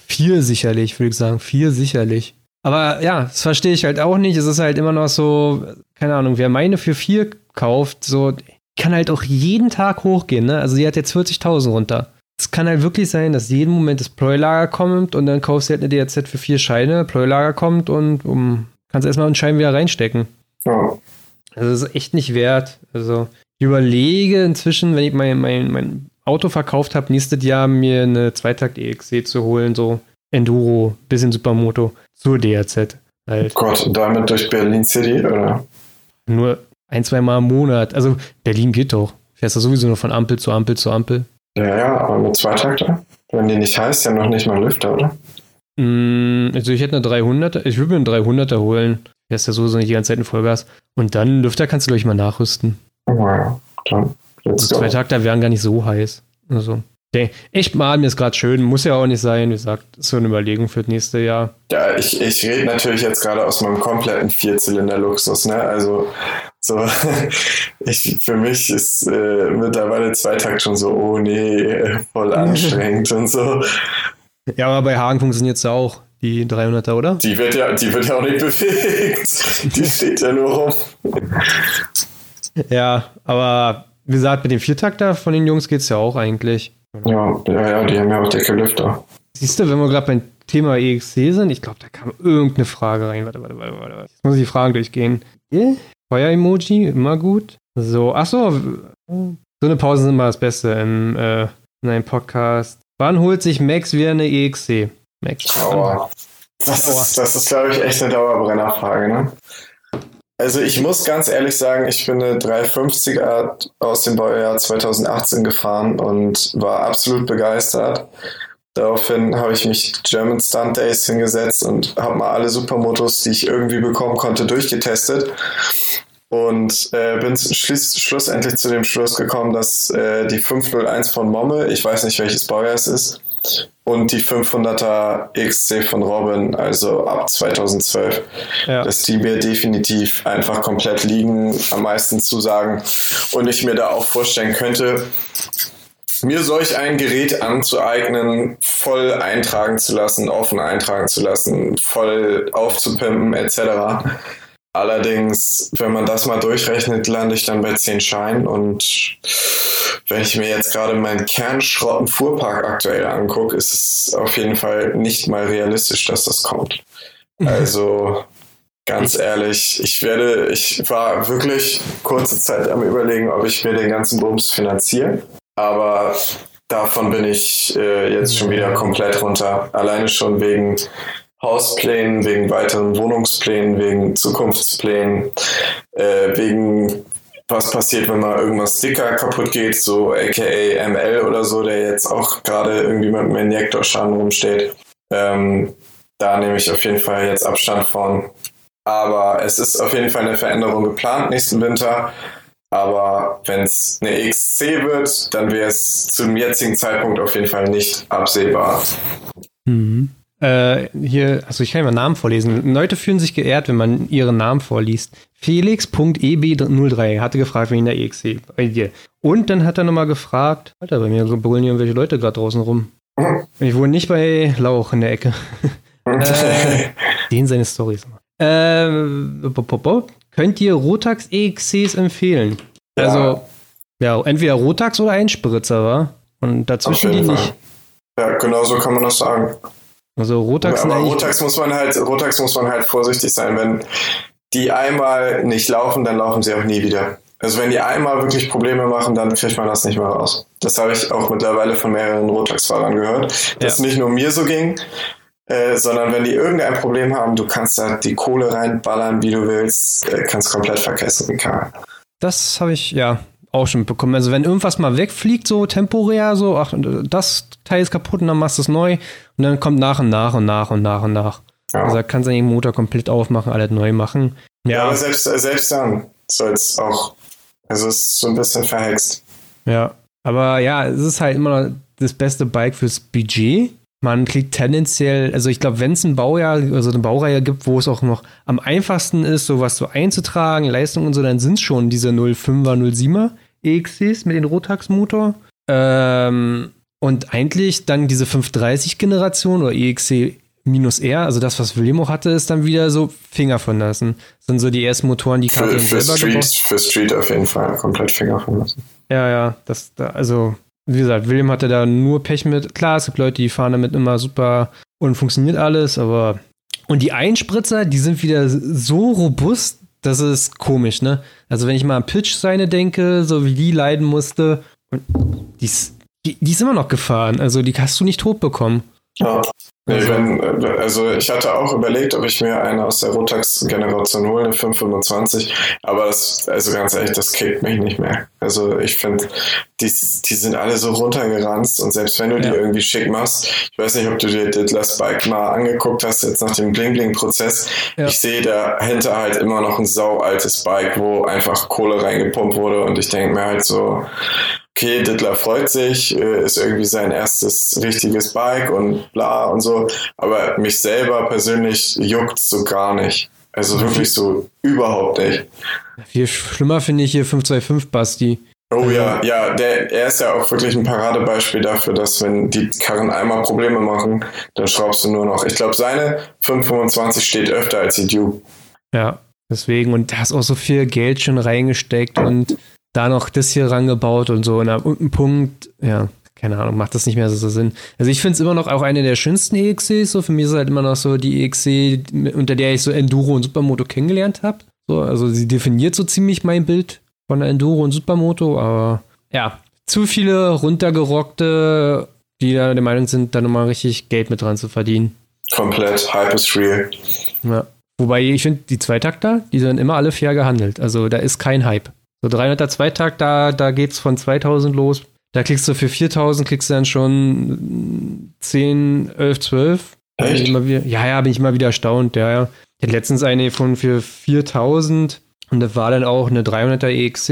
Vier sicherlich, würde ich sagen. Vier sicherlich. Aber ja, das verstehe ich halt auch nicht. Es ist halt immer noch so, keine Ahnung, wer meine für vier kauft, so, kann halt auch jeden Tag hochgehen, ne? Also die hat jetzt 40.000 runter. Es kann halt wirklich sein, dass jeden Moment das Ploy-Lager kommt und dann kaufst du halt eine DRZ für vier Scheine, Ploy-Lager kommt und um kannst erstmal einen Schein wieder reinstecken. Ja. Also das ist echt nicht wert. Also ich überlege inzwischen, wenn ich mein, mein, mein Auto verkauft habe, nächstes Jahr mir eine Zweitakt EXC zu holen, so Enduro, bisschen Supermoto, zur DRZ. Halt. Gott, damit durch Berlin City, oder? Nur ein, zwei Mal im Monat. Also Berlin geht doch. Fährst du sowieso nur von Ampel zu Ampel zu Ampel. Ja, ja, aber mit Zweitakter? Wenn die nicht heißt, ja noch nicht mal Lüfter, oder? Mm, also ich hätte eine 300er, ich würde mir eine 300er holen. Der ist ja sowieso nicht die ganze Zeit in Vollgas. Und dann Lüfter kannst du gleich mal nachrüsten. Ja, dann. Also zwei Takter wären gar nicht so heiß. Also, echt mal, mir ist gerade schön, muss ja auch nicht sein. Wie gesagt, so eine Überlegung für das nächste Jahr. Ja, ich, ich rede natürlich jetzt gerade aus meinem kompletten Vierzylinder-Luxus, ne? Also, so, ich, für mich ist äh, mittlerweile Zweitakt schon so, oh nee, voll anstrengend und so. Ja, aber bei Hagen funktioniert es ja auch, die 300er, oder? Die wird ja, die wird ja auch nicht bewegt. Die steht ja nur rum. Ja, aber wie gesagt, mit dem Viertakter von den Jungs geht es ja auch eigentlich. Ja, ja, ja, die haben ja auch dicke Lüfter. Siehst du, wenn wir gerade beim Thema EXC sind, ich glaube, da kam irgendeine Frage rein. Warte, warte, warte, warte. Jetzt muss ich die Fragen durchgehen. Feuer-Emoji, immer gut. So, ach so, eine Pause ist immer das Beste in, äh, in einem Podcast. Wann holt sich Max wieder eine EXC? Max. Aua. Das ist, das ist glaube ich, echt eine Dauerbrennerfrage, ne? Also ich muss ganz ehrlich sagen, ich bin eine 350er aus dem Baujahr 2018 gefahren und war absolut begeistert. Daraufhin habe ich mich German Stunt Days hingesetzt und habe mal alle Supermotos, die ich irgendwie bekommen konnte, durchgetestet. Und äh, bin schluss, schlussendlich zu dem Schluss gekommen, dass äh, die 501 von Momme, ich weiß nicht welches Baujahr es ist, und die 500er XC von Robin, also ab 2012, ja. dass die mir definitiv einfach komplett liegen, am meisten zusagen und ich mir da auch vorstellen könnte, mir solch ein Gerät anzueignen, voll eintragen zu lassen, offen eintragen zu lassen, voll aufzupimpen etc. Allerdings, wenn man das mal durchrechnet, lande ich dann bei 10 Scheinen und wenn ich mir jetzt gerade meinen Kernschrotten-Fuhrpark aktuell angucke, ist es auf jeden Fall nicht mal realistisch, dass das kommt. Also ganz ehrlich, ich werde, ich war wirklich kurze Zeit am überlegen, ob ich mir den ganzen Bums finanziere. Aber davon bin ich äh, jetzt schon wieder komplett runter. Alleine schon wegen Hausplänen, wegen weiteren Wohnungsplänen, wegen Zukunftsplänen, äh, wegen was passiert, wenn mal irgendwas Sticker kaputt geht, so aka ML oder so, der jetzt auch gerade irgendwie mit dem Injektorschaden rumsteht. Ähm, da nehme ich auf jeden Fall jetzt Abstand von. Aber es ist auf jeden Fall eine Veränderung geplant nächsten Winter. Aber wenn es eine XC wird, dann wäre es zum jetzigen Zeitpunkt auf jeden Fall nicht absehbar. Mhm. Äh, hier, also ich kann ja mal Namen vorlesen. Leute fühlen sich geehrt, wenn man ihren Namen vorliest. Felix.eb03 hatte gefragt wegen der EXC bei dir. Und dann hat er nochmal gefragt, Alter, bei mir brüllen irgendwelche Leute gerade draußen rum. Ich wohne nicht bei Lauch in der Ecke. äh, den seine Storys. Äh, könnt ihr Rotax EXCs empfehlen? Ja. Also, ja, entweder Rotax oder Einspritzer, wa? Und dazwischen die nicht. Ja, genau so kann man das sagen. Also Rotax, aber Rotax muss man halt, Rotax muss man halt vorsichtig sein. Wenn die einmal nicht laufen, dann laufen sie auch nie wieder. Also wenn die einmal wirklich Probleme machen, dann kriegt man das nicht mehr raus. Das habe ich auch mittlerweile von mehreren Rotax-Fahrern gehört, dass ja. nicht nur mir so ging, äh, sondern wenn die irgendein Problem haben, du kannst da die Kohle reinballern, wie du willst, äh, kannst komplett vergessen, Karl. Das habe ich, ja, auch schon mitbekommen. Also wenn irgendwas mal wegfliegt, so temporär, so, ach, das Teil ist kaputt und dann machst du es neu und dann kommt nach und nach und nach und nach und nach. Ja. Also kannst du den Motor komplett aufmachen, alles neu machen. Ja, ja aber selbst, selbst dann soll es auch, also es ist so ein bisschen verhext. Ja, aber ja, es ist halt immer das beste Bike fürs Budget. Man kriegt tendenziell, also ich glaube, wenn es ein Baujahr, also eine Baureihe gibt, wo es auch noch am einfachsten ist, sowas so einzutragen, Leistung und so, dann sind es schon diese 05er, 07er. EXCs mit dem Rotax-Motor. Ähm, und eigentlich dann diese 530-Generation oder EXC minus R, also das, was William auch hatte, ist dann wieder so Finger von lassen. Das sind so die ersten Motoren, die Karte für, selber Street, gebaut. Für Street auf jeden Fall komplett Finger von lassen. Ja, ja, das, da, also, wie gesagt, William hatte da nur Pech mit. Klar, es gibt Leute, die fahren damit immer super und funktioniert alles, aber. Und die Einspritzer, die sind wieder so robust, das ist komisch, ne? Also wenn ich mal an Pitch-Seine denke, so wie die leiden musste, die ist, die, die ist immer noch gefahren. Also die hast du nicht tot bekommen. Ja. Nee, also, wenn, also ich hatte auch überlegt, ob ich mir eine aus der Rotax-Generation hole, eine 525, aber das, also ganz ehrlich, das kickt mich nicht mehr. Also ich finde, die, die sind alle so runtergeranzt und selbst wenn du ja. die irgendwie schick machst, ich weiß nicht, ob du dir Diddlers Bike mal angeguckt hast, jetzt nach dem Bling-Bling-Prozess, ja. ich sehe dahinter halt immer noch ein sau altes Bike, wo einfach Kohle reingepumpt wurde und ich denke mir halt so, okay, Dittler freut sich, äh, ist irgendwie sein erstes richtiges Bike und bla und so, aber mich selber persönlich juckt so gar nicht. Also wirklich so überhaupt nicht. Viel schlimmer finde ich hier 525 Basti. Oh ja, ja, der, er ist ja auch wirklich ein Paradebeispiel dafür, dass wenn die Karren einmal Probleme machen, dann schraubst du nur noch. Ich glaube, seine 525 steht öfter als die Duke. Ja, deswegen, und da ist auch so viel Geld schon reingesteckt und da noch das hier rangebaut und so. Und ab irgendeinem Punkt, ja, keine Ahnung, macht das nicht mehr so Sinn. Also ich finde es immer noch auch eine der schönsten EXCs. So für mich ist es halt immer noch so die EXC, unter der ich so Enduro und Supermoto kennengelernt habe. So, also sie definiert so ziemlich mein Bild von der Enduro und Supermoto, aber ja, zu viele runtergerockte, die da der Meinung sind, da nochmal richtig Geld mit dran zu verdienen. Komplett, Hype is real. Ja. Wobei ich finde, die Zweitakter, die sind immer alle fair gehandelt. Also da ist kein Hype. So 300er Zweitakt, da, da geht's von 2000 los. Da kriegst du für 4000, kriegst du dann schon 10, 11, 12. Echt? Wieder, ja, ja, bin ich mal wieder erstaunt. Ja, ja. Ich hatte letztens eine von für 4000 und das war dann auch eine 300er EXC,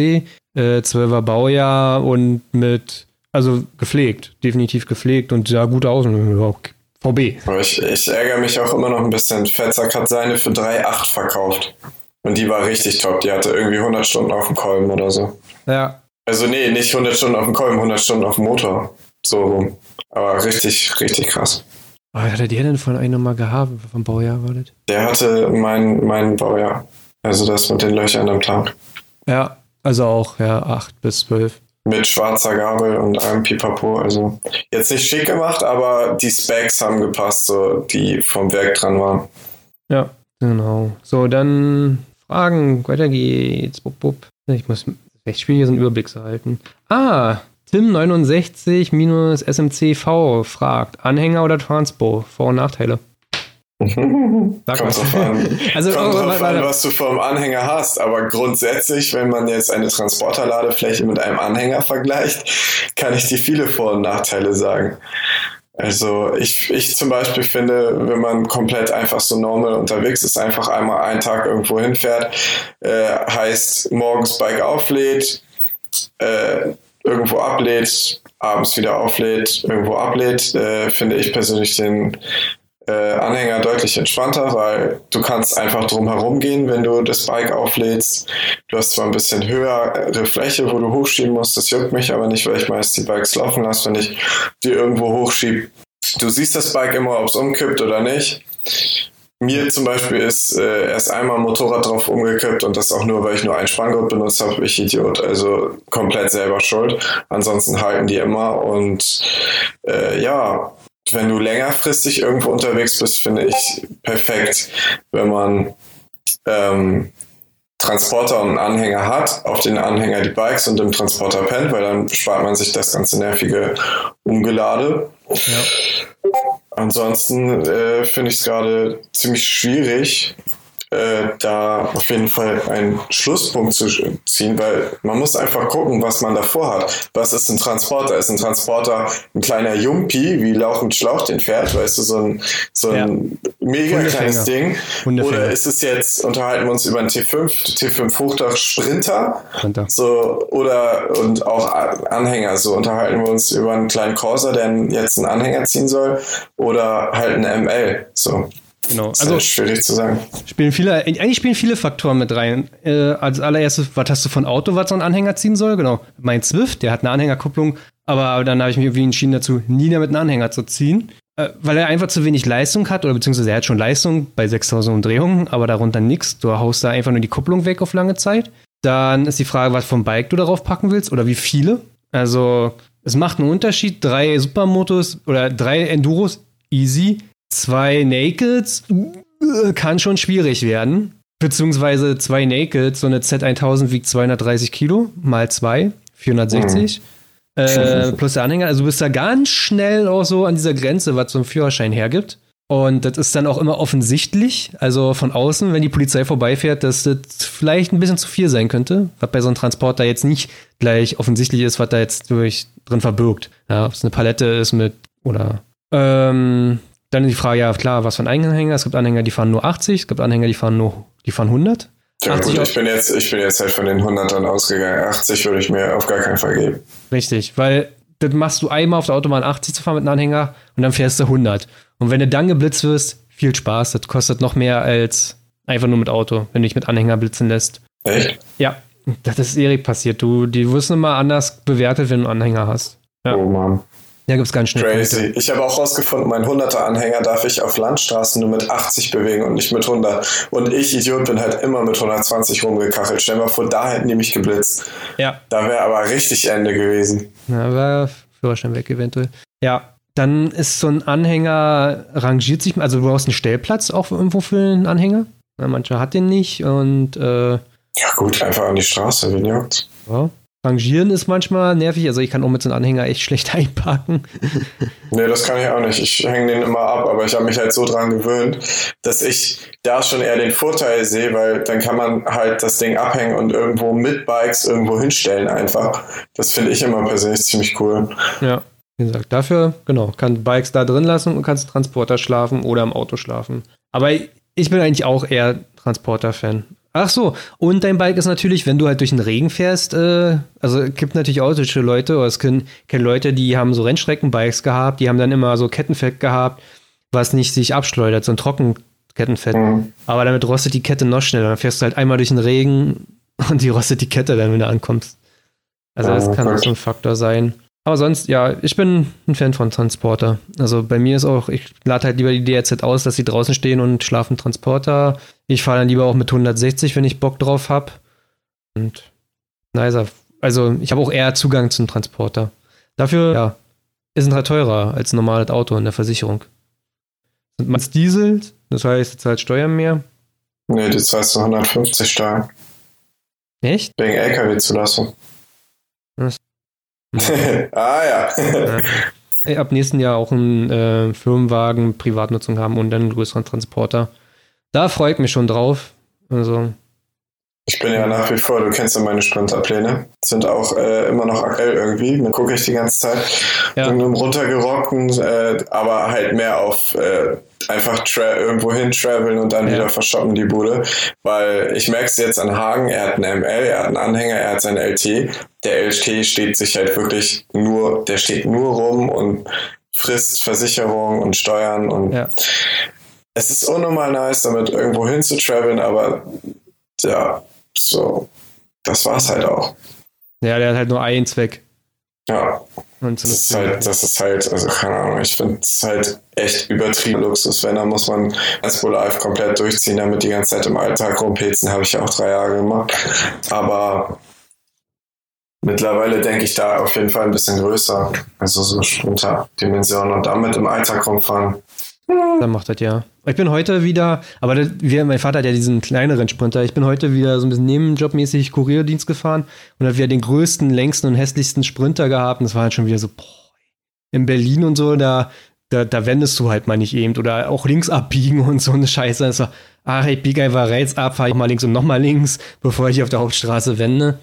äh, 12er Baujahr und mit Also gepflegt, definitiv gepflegt und sah gut aus. VB. Ich, ich ärgere mich auch immer noch ein bisschen. Fettsack hat seine für 3,8 verkauft. Und die war richtig top. Die hatte irgendwie 100 Stunden auf dem Kolben oder so. Ja. Also nee, nicht 100 Stunden auf dem Kolben, 100 Stunden auf dem Motor. So rum. Aber richtig, richtig krass. Was hat der denn von einem nochmal gehabt? Vom Baujahr war das? Der hatte mein, mein Baujahr. Also das mit den Löchern am Tank. Ja, also auch, ja, 8 bis 12. Mit schwarzer Gabel und einem Pipapo. Also jetzt nicht schick gemacht, aber die Specs haben gepasst, so die vom Werk dran waren. Ja, genau. So, dann Fragen. Weiter geht's. Bup, bup. Ich muss recht schwierig, so einen Überblick zu halten. Ah, Tim69-SMCV fragt: Anhänger oder Transpo? Vor- und Nachteile. Sag Kommt drauf an, also, Kommt oh, drauf an, was du vom Anhänger hast. Aber grundsätzlich, wenn man jetzt eine Transporterladefläche mit einem Anhänger vergleicht, kann ich dir viele Vor- und Nachteile sagen. Also ich, ich zum Beispiel finde, wenn man komplett einfach so normal unterwegs ist, einfach einmal einen Tag irgendwo hinfährt, äh, heißt morgens Bike auflädt, äh, irgendwo ablädt, abends wieder auflädt, irgendwo ablädt, äh, finde ich persönlich den äh, Anhänger deutlich entspannter, weil du kannst einfach drum herum gehen, wenn du das Bike auflädst. Du hast zwar ein bisschen höhere Fläche, wo du hochschieben musst, das juckt mich aber nicht, weil ich meist die Bikes laufen lasse, wenn ich die irgendwo hochschiebe. Du siehst das Bike immer, ob es umkippt oder nicht. Mir zum Beispiel ist äh, erst einmal ein Motorrad drauf umgekippt und das auch nur, weil ich nur ein Spanngurt benutzt habe. Ich Idiot, also komplett selber schuld. Ansonsten halten die immer und äh, ja, wenn du längerfristig irgendwo unterwegs bist, finde ich perfekt, wenn man ähm, Transporter und einen Anhänger hat, auf den Anhänger die Bikes und im Transporter pennt, weil dann spart man sich das ganze nervige Umgelade. Ja. Ansonsten äh, finde ich es gerade ziemlich schwierig, äh, da auf jeden Fall einen Schlusspunkt zu ziehen, weil man muss einfach gucken, was man davor hat. Was ist ein Transporter? Ist ein Transporter ein kleiner Jumpi, wie Lauch mit Schlauch den fährt, weißt du, so ein, so ein ja. mega kleines Ding? Oder ist es jetzt, unterhalten wir uns über einen T5, T5 Hochdach Sprinter? Sprinter. So, oder, und auch Anhänger, so unterhalten wir uns über einen kleinen Corsa, der jetzt einen Anhänger ziehen soll, oder halt ein ML, so. Genau. Also schwierig zu sagen. Spielen viele, eigentlich spielen viele Faktoren mit rein. Äh, als allererstes, was hast du von Auto, was so ein Anhänger ziehen soll? Genau. Mein Zwift, der hat eine Anhängerkupplung, aber dann habe ich mich irgendwie entschieden dazu, nie damit einen Anhänger zu ziehen. Äh, weil er einfach zu wenig Leistung hat, oder beziehungsweise er hat schon Leistung bei 6000 Umdrehungen, aber darunter nichts. Du haust da einfach nur die Kupplung weg auf lange Zeit. Dann ist die Frage, was vom Bike du darauf packen willst oder wie viele. Also, es macht einen Unterschied. Drei Supermotos oder drei Enduros, easy zwei Nakeds äh, kann schon schwierig werden. Beziehungsweise zwei Nakeds, so eine Z1000 wiegt 230 Kilo, mal zwei, 460. Mhm. Äh, plus der Anhänger. Also du bist da ganz schnell auch so an dieser Grenze, was so ein Führerschein hergibt. Und das ist dann auch immer offensichtlich, also von außen, wenn die Polizei vorbeifährt, dass das vielleicht ein bisschen zu viel sein könnte, was bei so einem Transporter jetzt nicht gleich offensichtlich ist, was da jetzt durch drin verbirgt. Ja, ob es eine Palette ist mit oder ähm, dann die Frage, ja klar, was für ein Anhänger? Es gibt Anhänger, die fahren nur 80, es gibt Anhänger, die fahren nur, die fahren 100. Ja, gut, ich bin, jetzt, ich bin jetzt halt von den 100ern ausgegangen. 80 würde ich mir auf gar keinen Fall geben. Richtig, weil das machst du einmal auf der Autobahn 80 zu fahren mit einem Anhänger und dann fährst du 100. Und wenn du dann geblitzt wirst, viel Spaß. Das kostet noch mehr als einfach nur mit Auto, wenn du dich mit Anhänger blitzen lässt. Echt? Ja, das ist Erik passiert. Du, die wirst immer anders bewertet, wenn du einen Anhänger hast. Ja. Oh Mann. Ja, gibt es ganz schnell. Crazy. Punkte. Ich habe auch rausgefunden, mein 100er-Anhänger darf ich auf Landstraßen nur mit 80 bewegen und nicht mit 100. Und ich, Idiot, bin halt immer mit 120 rumgekachelt. Stell dir mal vor, da hätten die mich geblitzt. Ja. Da wäre aber richtig Ende gewesen. Ja, war Führerschein weg eventuell. Ja, dann ist so ein Anhänger, rangiert sich, also du brauchst einen Stellplatz auch irgendwo für einen Anhänger. Ja, mancher hat den nicht und äh, Ja gut, einfach an die Straße, wenn ihr Ja. Rangieren ist manchmal nervig. Also ich kann auch mit so einem Anhänger echt schlecht einparken. nee, das kann ich auch nicht. Ich hänge den immer ab, aber ich habe mich halt so dran gewöhnt, dass ich da schon eher den Vorteil sehe, weil dann kann man halt das Ding abhängen und irgendwo mit Bikes irgendwo hinstellen einfach. Das finde ich immer persönlich ziemlich cool. Ja, wie gesagt, dafür, genau, kann Bikes da drin lassen und kannst Transporter schlafen oder im Auto schlafen. Aber ich bin eigentlich auch eher Transporter-Fan. Ach so, und dein Bike ist natürlich, wenn du halt durch den Regen fährst, äh, also es gibt natürlich auch solche Leute, oder es können, kennen Leute, die haben so Rennstreckenbikes gehabt, die haben dann immer so Kettenfett gehabt, was nicht sich abschleudert, so ein Trockenkettenfett. Mhm. Aber damit rostet die Kette noch schneller. Dann fährst du halt einmal durch den Regen und die rostet die Kette dann, wenn du ankommst. Also das kann so ein Faktor sein. Aber sonst, ja, ich bin ein Fan von Transporter. Also bei mir ist auch, ich lade halt lieber die DRZ aus, dass sie draußen stehen und schlafen Transporter. Ich fahre dann lieber auch mit 160, wenn ich Bock drauf habe. Und nicer. Also ich habe auch eher Zugang zum Transporter. Dafür, ja, ist ein halt teurer als ein normales Auto in der Versicherung. Und man Diesel, das heißt, du zahlst Steuern mehr. Nee, du zahlst 150 Steuern. Echt? Wegen LKW-Zulassung. ah ja. ja. Ab nächsten Jahr auch einen äh, Firmenwagen, Privatnutzung haben und dann einen größeren Transporter. Da freue ich mich schon drauf. Also. Ich bin ja nach wie vor, du kennst ja meine Sprinterpläne, sind auch äh, immer noch aktuell irgendwie. Dann gucke ich die ganze Zeit ja. in einem runtergerockten, äh, aber halt mehr auf äh, einfach irgendwo hin traveln und dann ja. wieder verschoppen die Bude. Weil ich merke es jetzt an Hagen, er hat einen ML, er hat einen Anhänger, er hat seinen LT. Der LT steht sich halt wirklich nur, der steht nur rum und frisst Versicherung und Steuern und ja. es ist unnormal nice, damit irgendwo hin zu traveln, aber ja, so, das war's halt auch. Ja, der hat halt nur einen Zweck. Ja. Das ist halt, das ist halt, also keine Ahnung, ich finde es halt echt übertrieben Luxus. Wenn, dann muss man Espo Live komplett durchziehen, damit die ganze Zeit im Alltag rumpilzen, habe ich ja auch drei Jahre gemacht. Aber mittlerweile denke ich da auf jeden Fall ein bisschen größer. Also so Sprinter-Dimensionen und damit im Alltag rumfahren. Dann macht das ja. Ich bin heute wieder, aber das, wir, mein Vater hat ja diesen kleineren Sprinter. Ich bin heute wieder so ein bisschen nebenjobmäßig Kurierdienst gefahren und hat wieder den größten, längsten und hässlichsten Sprinter gehabt. Und das war halt schon wieder so, boah, in Berlin und so, da, da, da wendest du halt mal nicht eben oder auch links abbiegen und so eine Scheiße. Das war, ach, ich biege einfach rechts ab, fahre ich mal links und nochmal links, bevor ich auf der Hauptstraße wende.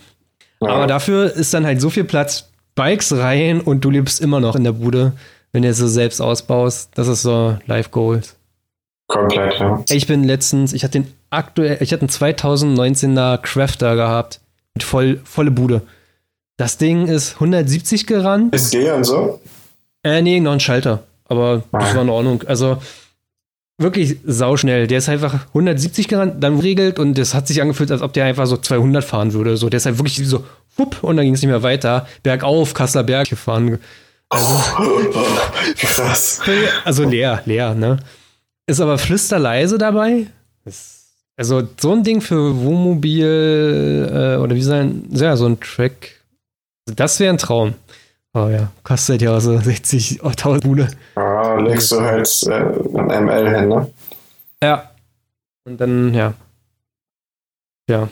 Ja. Aber dafür ist dann halt so viel Platz, Bikes rein und du lebst immer noch in der Bude, wenn du es so selbst ausbaust. Das ist so Life Goals. Komplett, ja. Ich bin letztens, ich hatte den aktuell, ich hatte einen 2019er Crafter gehabt. Mit voll, volle Bude. Das Ding ist 170 gerannt. Ist der und so? Äh, nee, noch ein Schalter. Aber ah. das war in Ordnung. Also wirklich sauschnell. Der ist einfach 170 gerannt, dann regelt und das hat sich angefühlt, als ob der einfach so 200 fahren würde. So, der ist halt wirklich so, wupp, und dann ging es nicht mehr weiter. Bergauf, Kasseler Berg gefahren. Also, oh, krass. Also leer, leer, ne? Ist aber flüsterleise dabei. Also so ein Ding für Wohnmobil äh, oder wie sein, ja, so ein Track. Das wäre ein Traum. Oh ja, kostet ja so 60.000 Bude. Ah, legst du halt äh, ein ML hin, ne? Ja. Und dann, ja. Ja.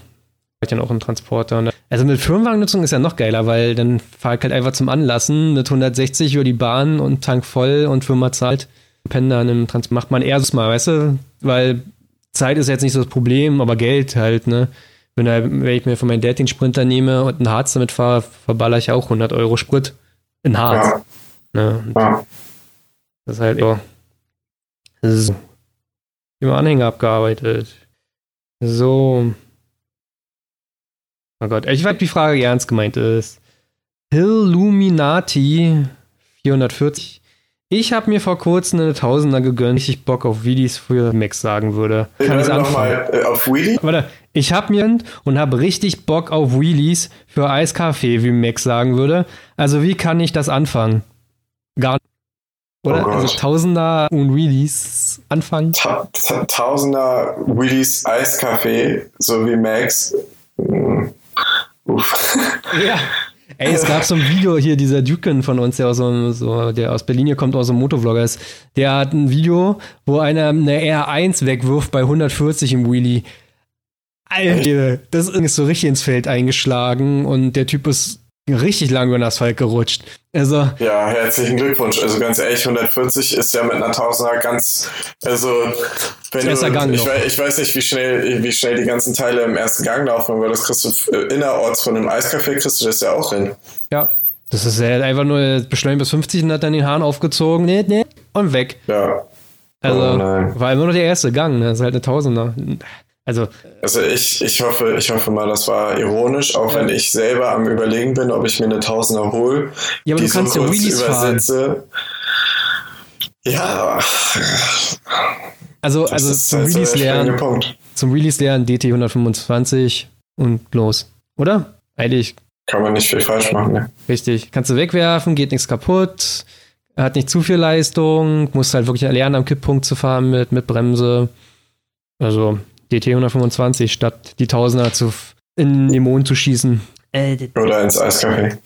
Vielleicht dann auch ein Transporter. Also mit Firmenwagennutzung ist ja noch geiler, weil dann fahr ich halt einfach zum Anlassen mit 160 über die Bahn und Tank voll und Firma zahlt. Pendern im Trans macht man erstes Mal, weißt du? Weil Zeit ist jetzt nicht so das Problem, aber Geld halt, ne? Wenn, wenn ich mir von meinem Dad den Sprinter nehme und ein Harz damit fahre, verballer ich auch 100 Euro Sprit in Harz. Ja. Ne? Ja. Das ist halt, ja. So. Immer Anhänger abgearbeitet. So. Oh Gott, ich weiß, ob die Frage ernst gemeint ist. Illuminati 440 ich habe mir vor kurzem eine Tausender gegönnt, ich Bock auf Wheelies für Max sagen würde. Kann ich nochmal äh, auf Wheelie? Warte, ich habe mir und habe richtig Bock auf Wheelies für Eiskaffee, wie Max sagen würde. Also wie kann ich das anfangen? Gar nicht. Oder? Oh also Tausender und Wheelies anfangen? Ta ta Tausender Wheelies Eiskaffee, so wie Max. Mm. Uff. Ja. Ey, es gab so ein Video hier, dieser Duken von uns, der aus, so, so, der aus Berlin hier kommt, aus so einem Motovlogger ist. Der hat ein Video, wo einer eine R1 wegwirft bei 140 im Wheelie. Alter, das ist so richtig ins Feld eingeschlagen und der Typ ist richtig lang über den Asphalt gerutscht. Also, ja, herzlichen Glückwunsch. Also ganz ehrlich, 140 ist ja mit einer Tausender ganz, also du, Gang ich, weiß, ich weiß nicht, wie schnell, wie schnell die ganzen Teile im ersten Gang laufen, weil das kriegst du äh, innerorts von einem Eiscafé kriegst du das ja auch hin. Ja, das ist ja einfach nur beschleunigt bis 50 und hat dann den Hahn aufgezogen, nee, nee, und weg. Ja. Also, oh war immer noch der erste Gang, ne? das ist halt eine Tausender. Also, also ich, ich hoffe, ich hoffe mal, das war ironisch, auch ja. wenn ich selber am überlegen bin, ob ich mir eine Tausender hole. Ja, aber du kannst so ja Wheelies übersetze. fahren. Ja. Also, also zum Release lernen. Zum Release lernen DT 125 und los. Oder? Eigentlich. Kann man nicht viel falsch machen, ne? Richtig. Kannst du wegwerfen, geht nichts kaputt, hat nicht zu viel Leistung, musst halt wirklich lernen, am Kipppunkt zu fahren mit, mit Bremse. Also, DT 125 statt die Tausender zu, in den Mond zu schießen. Oder ins Eiscafé.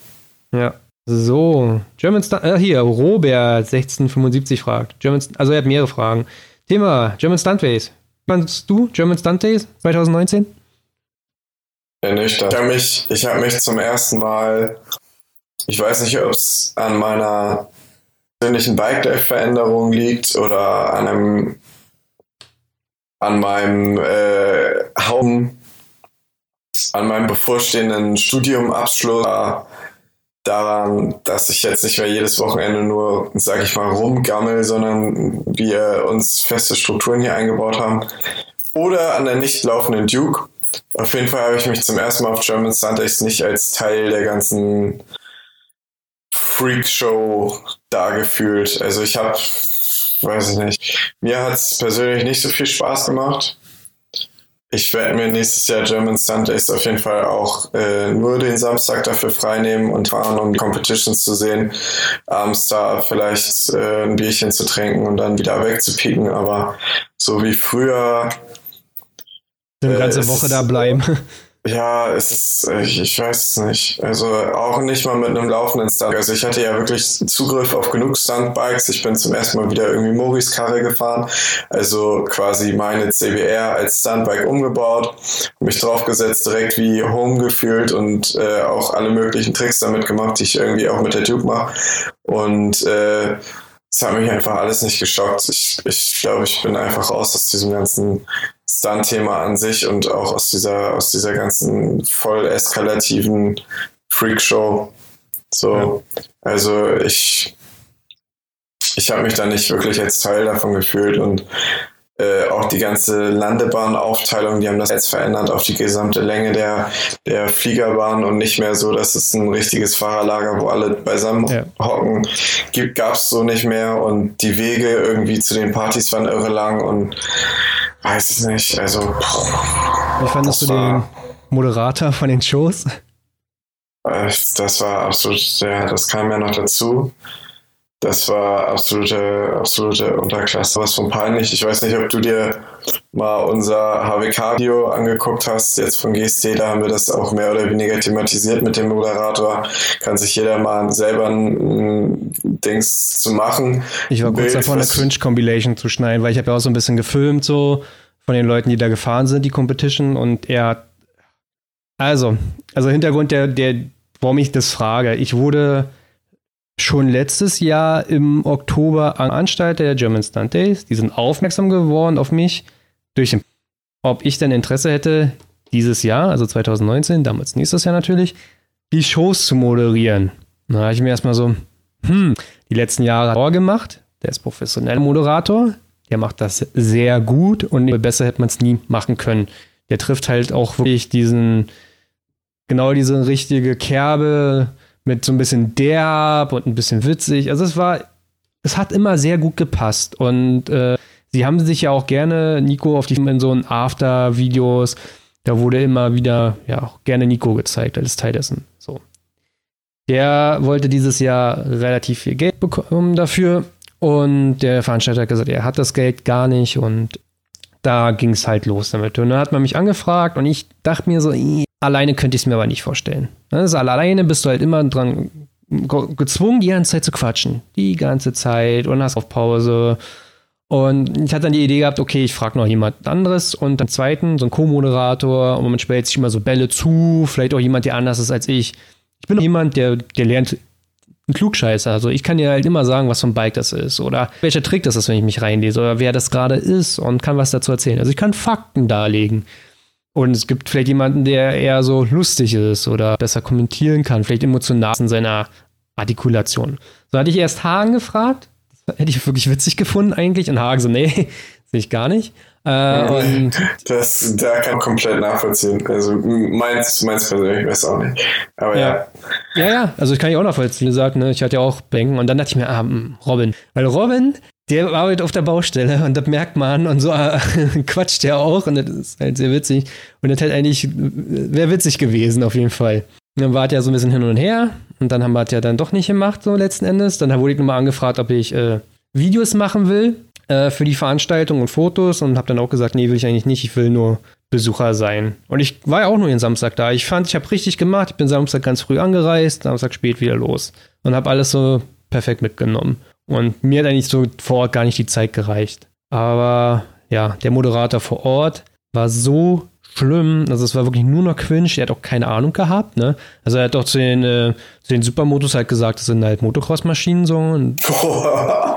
Ja. So, German Stunt, äh, hier, Robert 1675 fragt. German, also er hat mehrere Fragen. Thema German Stunt Days. Fandest du German Stunt Days 2019? Ja, nicht. Ich habe mich, hab mich zum ersten Mal, ich weiß nicht, ob es an meiner persönlichen Bike-Life-Veränderung liegt oder an einem an meinem äh, Haupt, an meinem bevorstehenden Studiumabschluss daran, dass ich jetzt nicht mehr jedes Wochenende nur, sag ich mal, rumgammel, sondern wir uns feste Strukturen hier eingebaut haben. Oder an der nicht laufenden Duke. Auf jeden Fall habe ich mich zum ersten Mal auf German Sundays nicht als Teil der ganzen Freak-Show da gefühlt. Also ich habe weiß ich nicht. Mir hat es persönlich nicht so viel Spaß gemacht. Ich werde mir nächstes Jahr German Sundays auf jeden Fall auch äh, nur den Samstag dafür freinehmen und fahren, um die Competitions zu sehen. Abends da vielleicht äh, ein Bierchen zu trinken und dann wieder wegzupieken. Aber so wie früher. Eine ganze äh, Woche da bleiben. Ja, es ist, ich, ich weiß es nicht. Also auch nicht mal mit einem laufenden Stunt. Also ich hatte ja wirklich Zugriff auf genug Stuntbikes. Ich bin zum ersten Mal wieder irgendwie Moris Karre gefahren. Also quasi meine CBR als Stuntbike umgebaut, mich draufgesetzt, direkt wie Home gefühlt und äh, auch alle möglichen Tricks damit gemacht, die ich irgendwie auch mit der Tube mache. Und äh, es hat mich einfach alles nicht geschockt. Ich, ich glaube, ich bin einfach raus aus diesem ganzen Stunt-Thema an sich und auch aus dieser, aus dieser ganzen voll eskalativen Freakshow. So, ja. also ich, ich habe mich da nicht wirklich als Teil davon gefühlt und äh, auch die ganze Landebahnaufteilung, die haben das jetzt verändert auf die gesamte Länge der, der Fliegerbahn und nicht mehr so, dass es ein richtiges Fahrerlager, wo alle beisammen ja. hocken, gibt, gab es so nicht mehr und die Wege irgendwie zu den Partys waren irre lang und weiß ich nicht, also. Wie fandest du den Moderator von den Shows? Äh, das war absolut, ja, das kam ja noch dazu. Das war absolute, absolute Unterklasse. Was von peinlich. Ich weiß nicht, ob du dir mal unser HWK-Video angeguckt hast, jetzt von GST, da haben wir das auch mehr oder weniger thematisiert mit dem Moderator. Kann sich jeder mal selber ein, Dings zu machen. Ich war kurz davor, eine Cringe-Compilation zu schneiden, weil ich habe ja auch so ein bisschen gefilmt, so von den Leuten, die da gefahren sind, die Competition, und er hat also, also Hintergrund der, der, warum ich das frage. Ich wurde schon letztes Jahr im Oktober Veranstalter der German Stunt Days. Die sind aufmerksam geworden auf mich durch den, ob ich denn Interesse hätte, dieses Jahr, also 2019, damals nächstes Jahr natürlich, die Shows zu moderieren. Da habe ich mir erstmal so, hm, die letzten Jahre hat gemacht. Der ist professioneller Moderator. Der macht das sehr gut und besser hätte man es nie machen können. Der trifft halt auch wirklich diesen, genau diese richtige Kerbe, mit so ein bisschen derb und ein bisschen witzig. Also es war, es hat immer sehr gut gepasst und äh, sie haben sich ja auch gerne, Nico, auf die in so After-Videos, da wurde immer wieder, ja, auch gerne Nico gezeigt als Teil dessen. So. Der wollte dieses Jahr relativ viel Geld bekommen dafür und der Veranstalter hat gesagt, er hat das Geld gar nicht und da ging es halt los damit. Und dann hat man mich angefragt und ich dachte mir so, alleine könnte ich es mir aber nicht vorstellen. Also alleine bist du halt immer dran gezwungen, die ganze Zeit zu quatschen. Die ganze Zeit und hast auf Pause. Und ich hatte dann die Idee gehabt, okay, ich frage noch jemand anderes und einen zweiten, so einen Co-Moderator und man stellt sich immer so Bälle zu, vielleicht auch jemand, der anders ist als ich. Ich bin jemand, der, der lernt ein Klugscheißer. Also ich kann dir halt immer sagen, was für ein Bike das ist oder welcher Trick das ist, wenn ich mich reinlese oder wer das gerade ist und kann was dazu erzählen. Also ich kann Fakten darlegen. Und es gibt vielleicht jemanden, der eher so lustig ist oder besser kommentieren kann, vielleicht emotional in seiner Artikulation. So hatte ich erst Hagen gefragt. Das hätte ich wirklich witzig gefunden eigentlich. Und Hagen so, nee, sehe ich gar nicht. Äh, und das, da kann ich komplett nachvollziehen. Also meins, meins persönlich weiß auch nicht. Aber ja. ja. Ja, ja, also ich kann ich auch nachvollziehen. Wie gesagt, ne, ich hatte ja auch Bänken und dann dachte ich mir, ah, hm, Robin. Weil Robin, der arbeitet auf der Baustelle und das merkt man und so äh, quatscht der auch und das ist halt sehr witzig. Und das hätte eigentlich, wäre witzig gewesen auf jeden Fall. Und dann war es ja so ein bisschen hin und her und dann haben wir es ja dann doch nicht gemacht, so letzten Endes. Dann wurde ich nochmal angefragt, ob ich äh, Videos machen will äh, für die Veranstaltung und Fotos und habe dann auch gesagt, nee, will ich eigentlich nicht, ich will nur Besucher sein. Und ich war ja auch nur den Samstag da. Ich fand, ich habe richtig gemacht. Ich bin Samstag ganz früh angereist, Samstag spät wieder los und habe alles so perfekt mitgenommen. Und mir hat eigentlich so vor Ort gar nicht die Zeit gereicht. Aber ja, der Moderator vor Ort war so schlimm. Also es war wirklich nur noch cringe. Er hat auch keine Ahnung gehabt, ne? Also er hat doch zu den, äh, zu den Supermotos halt gesagt, das sind halt Motocross-Maschinen so. Und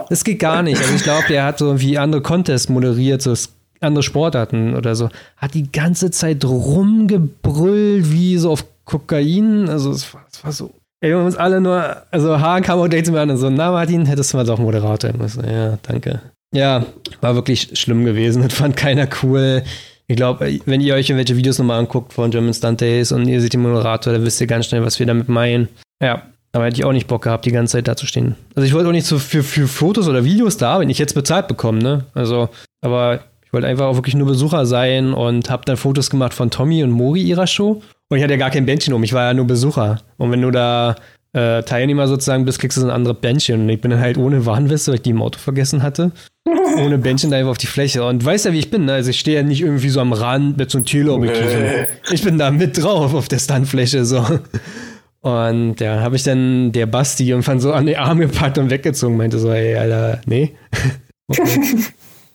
das geht gar nicht. Also ich glaube, der hat so wie andere Contests moderiert, so andere Sportarten oder so. Hat die ganze Zeit rumgebrüllt, wie so auf Kokain. Also es war, es war so. Ey, wir haben uns alle nur, also Hahn kam auch direkt zu mir an und so, na Martin, hättest du mal doch Moderator. So, ja, danke. Ja, war wirklich schlimm gewesen. Das fand keiner cool. Ich glaube, wenn ihr euch irgendwelche Videos nochmal anguckt von German Stunt Days und ihr seht den Moderator, dann wisst ihr ganz schnell, was wir damit meinen. Ja, aber hätte ich auch nicht Bock gehabt, die ganze Zeit da zu stehen. Also ich wollte auch nicht so für, für Fotos oder Videos da, wenn ich jetzt bezahlt bekomme, ne? Also, aber ich wollte einfach auch wirklich nur Besucher sein und habe dann Fotos gemacht von Tommy und Mori ihrer Show. Und ich hatte ja gar kein Bändchen um, ich war ja nur Besucher. Und wenn du da äh, Teilnehmer sozusagen bist, kriegst du so ein anderes Bändchen. Und ich bin dann halt ohne Warnweste, weil ich die im Auto vergessen hatte ohne Bändchen da einfach auf die Fläche. Und weißt ja, wie ich bin, ne? Also ich stehe ja nicht irgendwie so am Rand mit so einem Teleobjektiv. Nee. Ich bin da mit drauf auf der Standfläche so. Und ja, habe ich dann der Basti irgendwann so an den Arm gepackt und weggezogen, meinte so, ey, Alter, nee.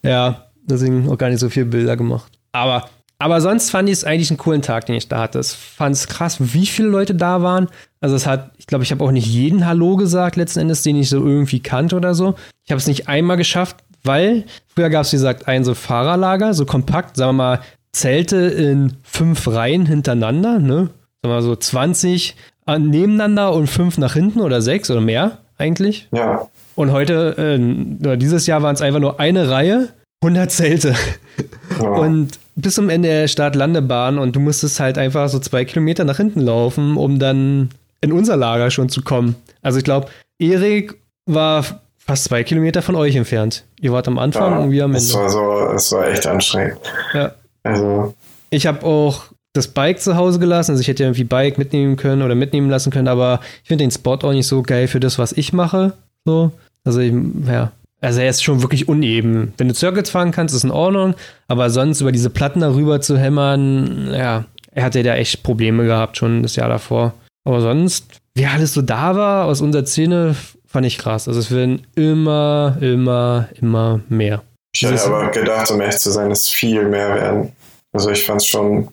ja, deswegen auch gar nicht so viele Bilder gemacht. Aber, aber sonst fand ich es eigentlich einen coolen Tag, den ich da hatte. Ich fand es krass, wie viele Leute da waren. Also es hat, ich glaube, ich habe auch nicht jeden Hallo gesagt, letzten Endes, den ich so irgendwie kannte oder so. Ich habe es nicht einmal geschafft, weil früher gab es, wie gesagt, ein so Fahrerlager, so kompakt, sagen wir mal, Zelte in fünf Reihen hintereinander, ne? Sagen wir mal so 20 nebeneinander und fünf nach hinten oder sechs oder mehr eigentlich. Ja. Und heute, äh, dieses Jahr waren es einfach nur eine Reihe, 100 Zelte. Ja. Und bis zum Ende der Start-Landebahn und du musstest halt einfach so zwei Kilometer nach hinten laufen, um dann in unser Lager schon zu kommen. Also ich glaube, Erik war fast zwei Kilometer von euch entfernt. Ihr wart am Anfang ja, und wir am Ende. Es war so, es war echt anstrengend. Ja. Also. Ich habe auch das Bike zu Hause gelassen. Also ich hätte irgendwie Bike mitnehmen können oder mitnehmen lassen können, aber ich finde den Spot auch nicht so geil für das, was ich mache. So. Also ich, ja. Also er ist schon wirklich uneben. Wenn du Circuits fahren kannst, ist in Ordnung, aber sonst über diese Platten darüber zu hämmern, ja, er hatte da echt Probleme gehabt schon das Jahr davor. Aber sonst, wie alles so da war aus unserer Szene, fand ich krass. Also es werden immer, immer, immer mehr. Ich hätte aber gedacht, um echt zu sein, es viel mehr werden. Also ich fand es schon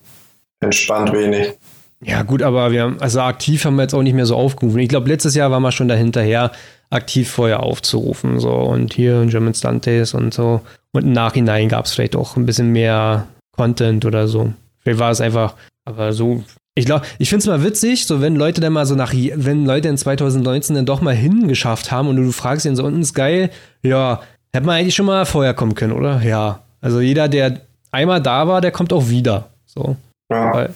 entspannt wenig. Ja, gut, aber wir haben, also aktiv haben wir jetzt auch nicht mehr so aufgerufen. Ich glaube, letztes Jahr waren wir schon dahinterher, aktiv vorher aufzurufen. So und hier in German Stunt Days und so. Und im Nachhinein gab es vielleicht auch ein bisschen mehr Content oder so. Vielleicht war es einfach, aber so ich glaube, ich finde es mal witzig, so wenn Leute dann mal so nach, wenn Leute in 2019 dann doch mal hingeschafft haben und du fragst ihn so, unten ist geil, ja, hätte man eigentlich schon mal vorher kommen können, oder? Ja. Also jeder, der einmal da war, der kommt auch wieder. So. Ja.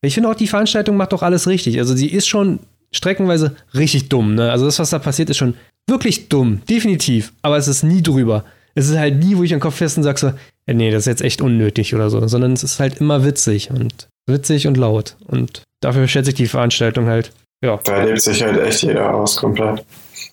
Ich finde auch, die Veranstaltung macht doch alles richtig. Also sie ist schon streckenweise richtig dumm, ne? Also das, was da passiert, ist schon wirklich dumm, definitiv. Aber es ist nie drüber. Es ist halt nie, wo ich den Kopf fest und sage so, nee, das ist jetzt echt unnötig oder so, sondern es ist halt immer witzig und witzig und laut. Und dafür schätze ich die Veranstaltung halt. Ja. Da lebt sich halt echt jeder aus komplett.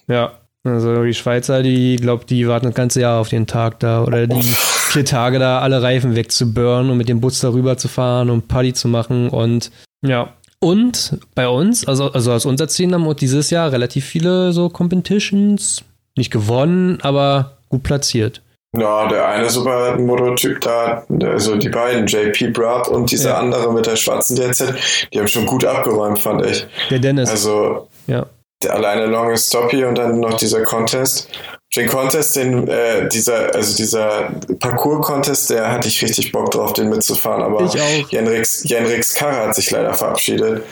Ja. Also die Schweizer, die glaube die warten das ganze Jahr auf den Tag da oder die vier Tage da alle Reifen wegzuburnen und mit dem Bus darüber zu fahren und Party zu machen und ja. Und bei uns, also, also aus unserer Szene haben wir dieses Jahr relativ viele so Competitions nicht gewonnen, aber gut platziert. Ja, der eine Supermoto-Typ da, also die beiden, JP Brab und dieser ja. andere mit der schwarzen DZ, die haben schon gut abgeräumt, fand ich. Der Dennis. Also, ja. Der alleine Longest Stop hier und dann noch dieser Contest. Den Contest, den, äh, dieser, also dieser Parcours-Contest, der hatte ich richtig Bock drauf, den mitzufahren, aber ich auch. Jenriks, Jenriks Karre hat sich leider verabschiedet.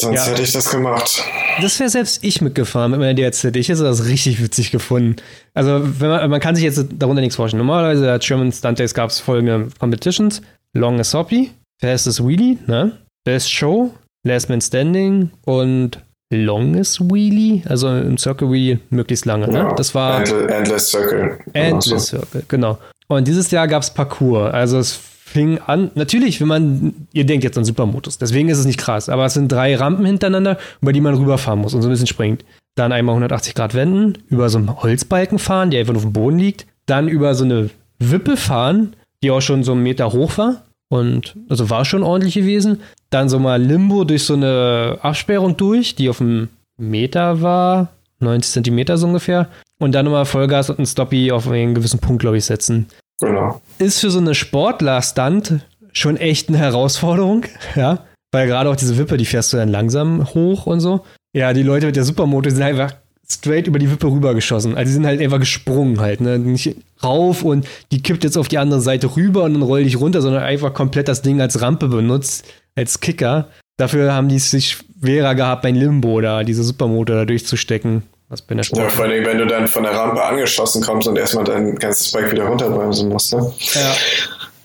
Sonst ja. hätte ich das gemacht. das wäre selbst ich mitgefahren mit meiner DRZ. Ich hätte das richtig witzig gefunden. Also, wenn man, man kann sich jetzt darunter nichts vorstellen. Normalerweise als German Stunt Days gab es folgende Competitions: Longest Hoppy, Fastest Wheelie, ne? Best Show, Last Man Standing und Longest Wheelie, also im Circle Wheelie möglichst lange, ne? Ja, Das war Endless, Circle. Endless Circle, genau. Und dieses Jahr gab es Parcours. Also es fing an, natürlich, wenn man, ihr denkt jetzt an Supermotos, deswegen ist es nicht krass, aber es sind drei Rampen hintereinander, über die man rüberfahren muss und so ein bisschen springt. Dann einmal 180 Grad wenden, über so einen Holzbalken fahren, der einfach nur auf dem Boden liegt. Dann über so eine Wippe fahren, die auch schon so einen Meter hoch war. Und also war schon ordentlich gewesen. Dann so mal Limbo durch so eine Absperrung durch, die auf einem Meter war, 90 Zentimeter so ungefähr. Und dann nochmal Vollgas und ein Stoppie auf einen gewissen Punkt, glaube ich, setzen. Genau. Ist für so eine Sportler-Stunt schon echt eine Herausforderung, ja. Weil gerade auch diese Wippe, die fährst du dann langsam hoch und so. Ja, die Leute mit der Supermoto sind einfach straight über die Wippe rübergeschossen. Also die sind halt einfach gesprungen halt, ne? Nicht rauf und die kippt jetzt auf die andere Seite rüber und dann roll dich runter, sondern einfach komplett das Ding als Rampe benutzt, als Kicker. Dafür haben die es sich schwerer gehabt, beim Limbo da, diese Supermoto da durchzustecken. Was bei der Ja, vor allem, wenn du dann von der Rampe angeschossen kommst und erstmal dein ganzes Bike wieder runterbremsen musst, ne? Ja.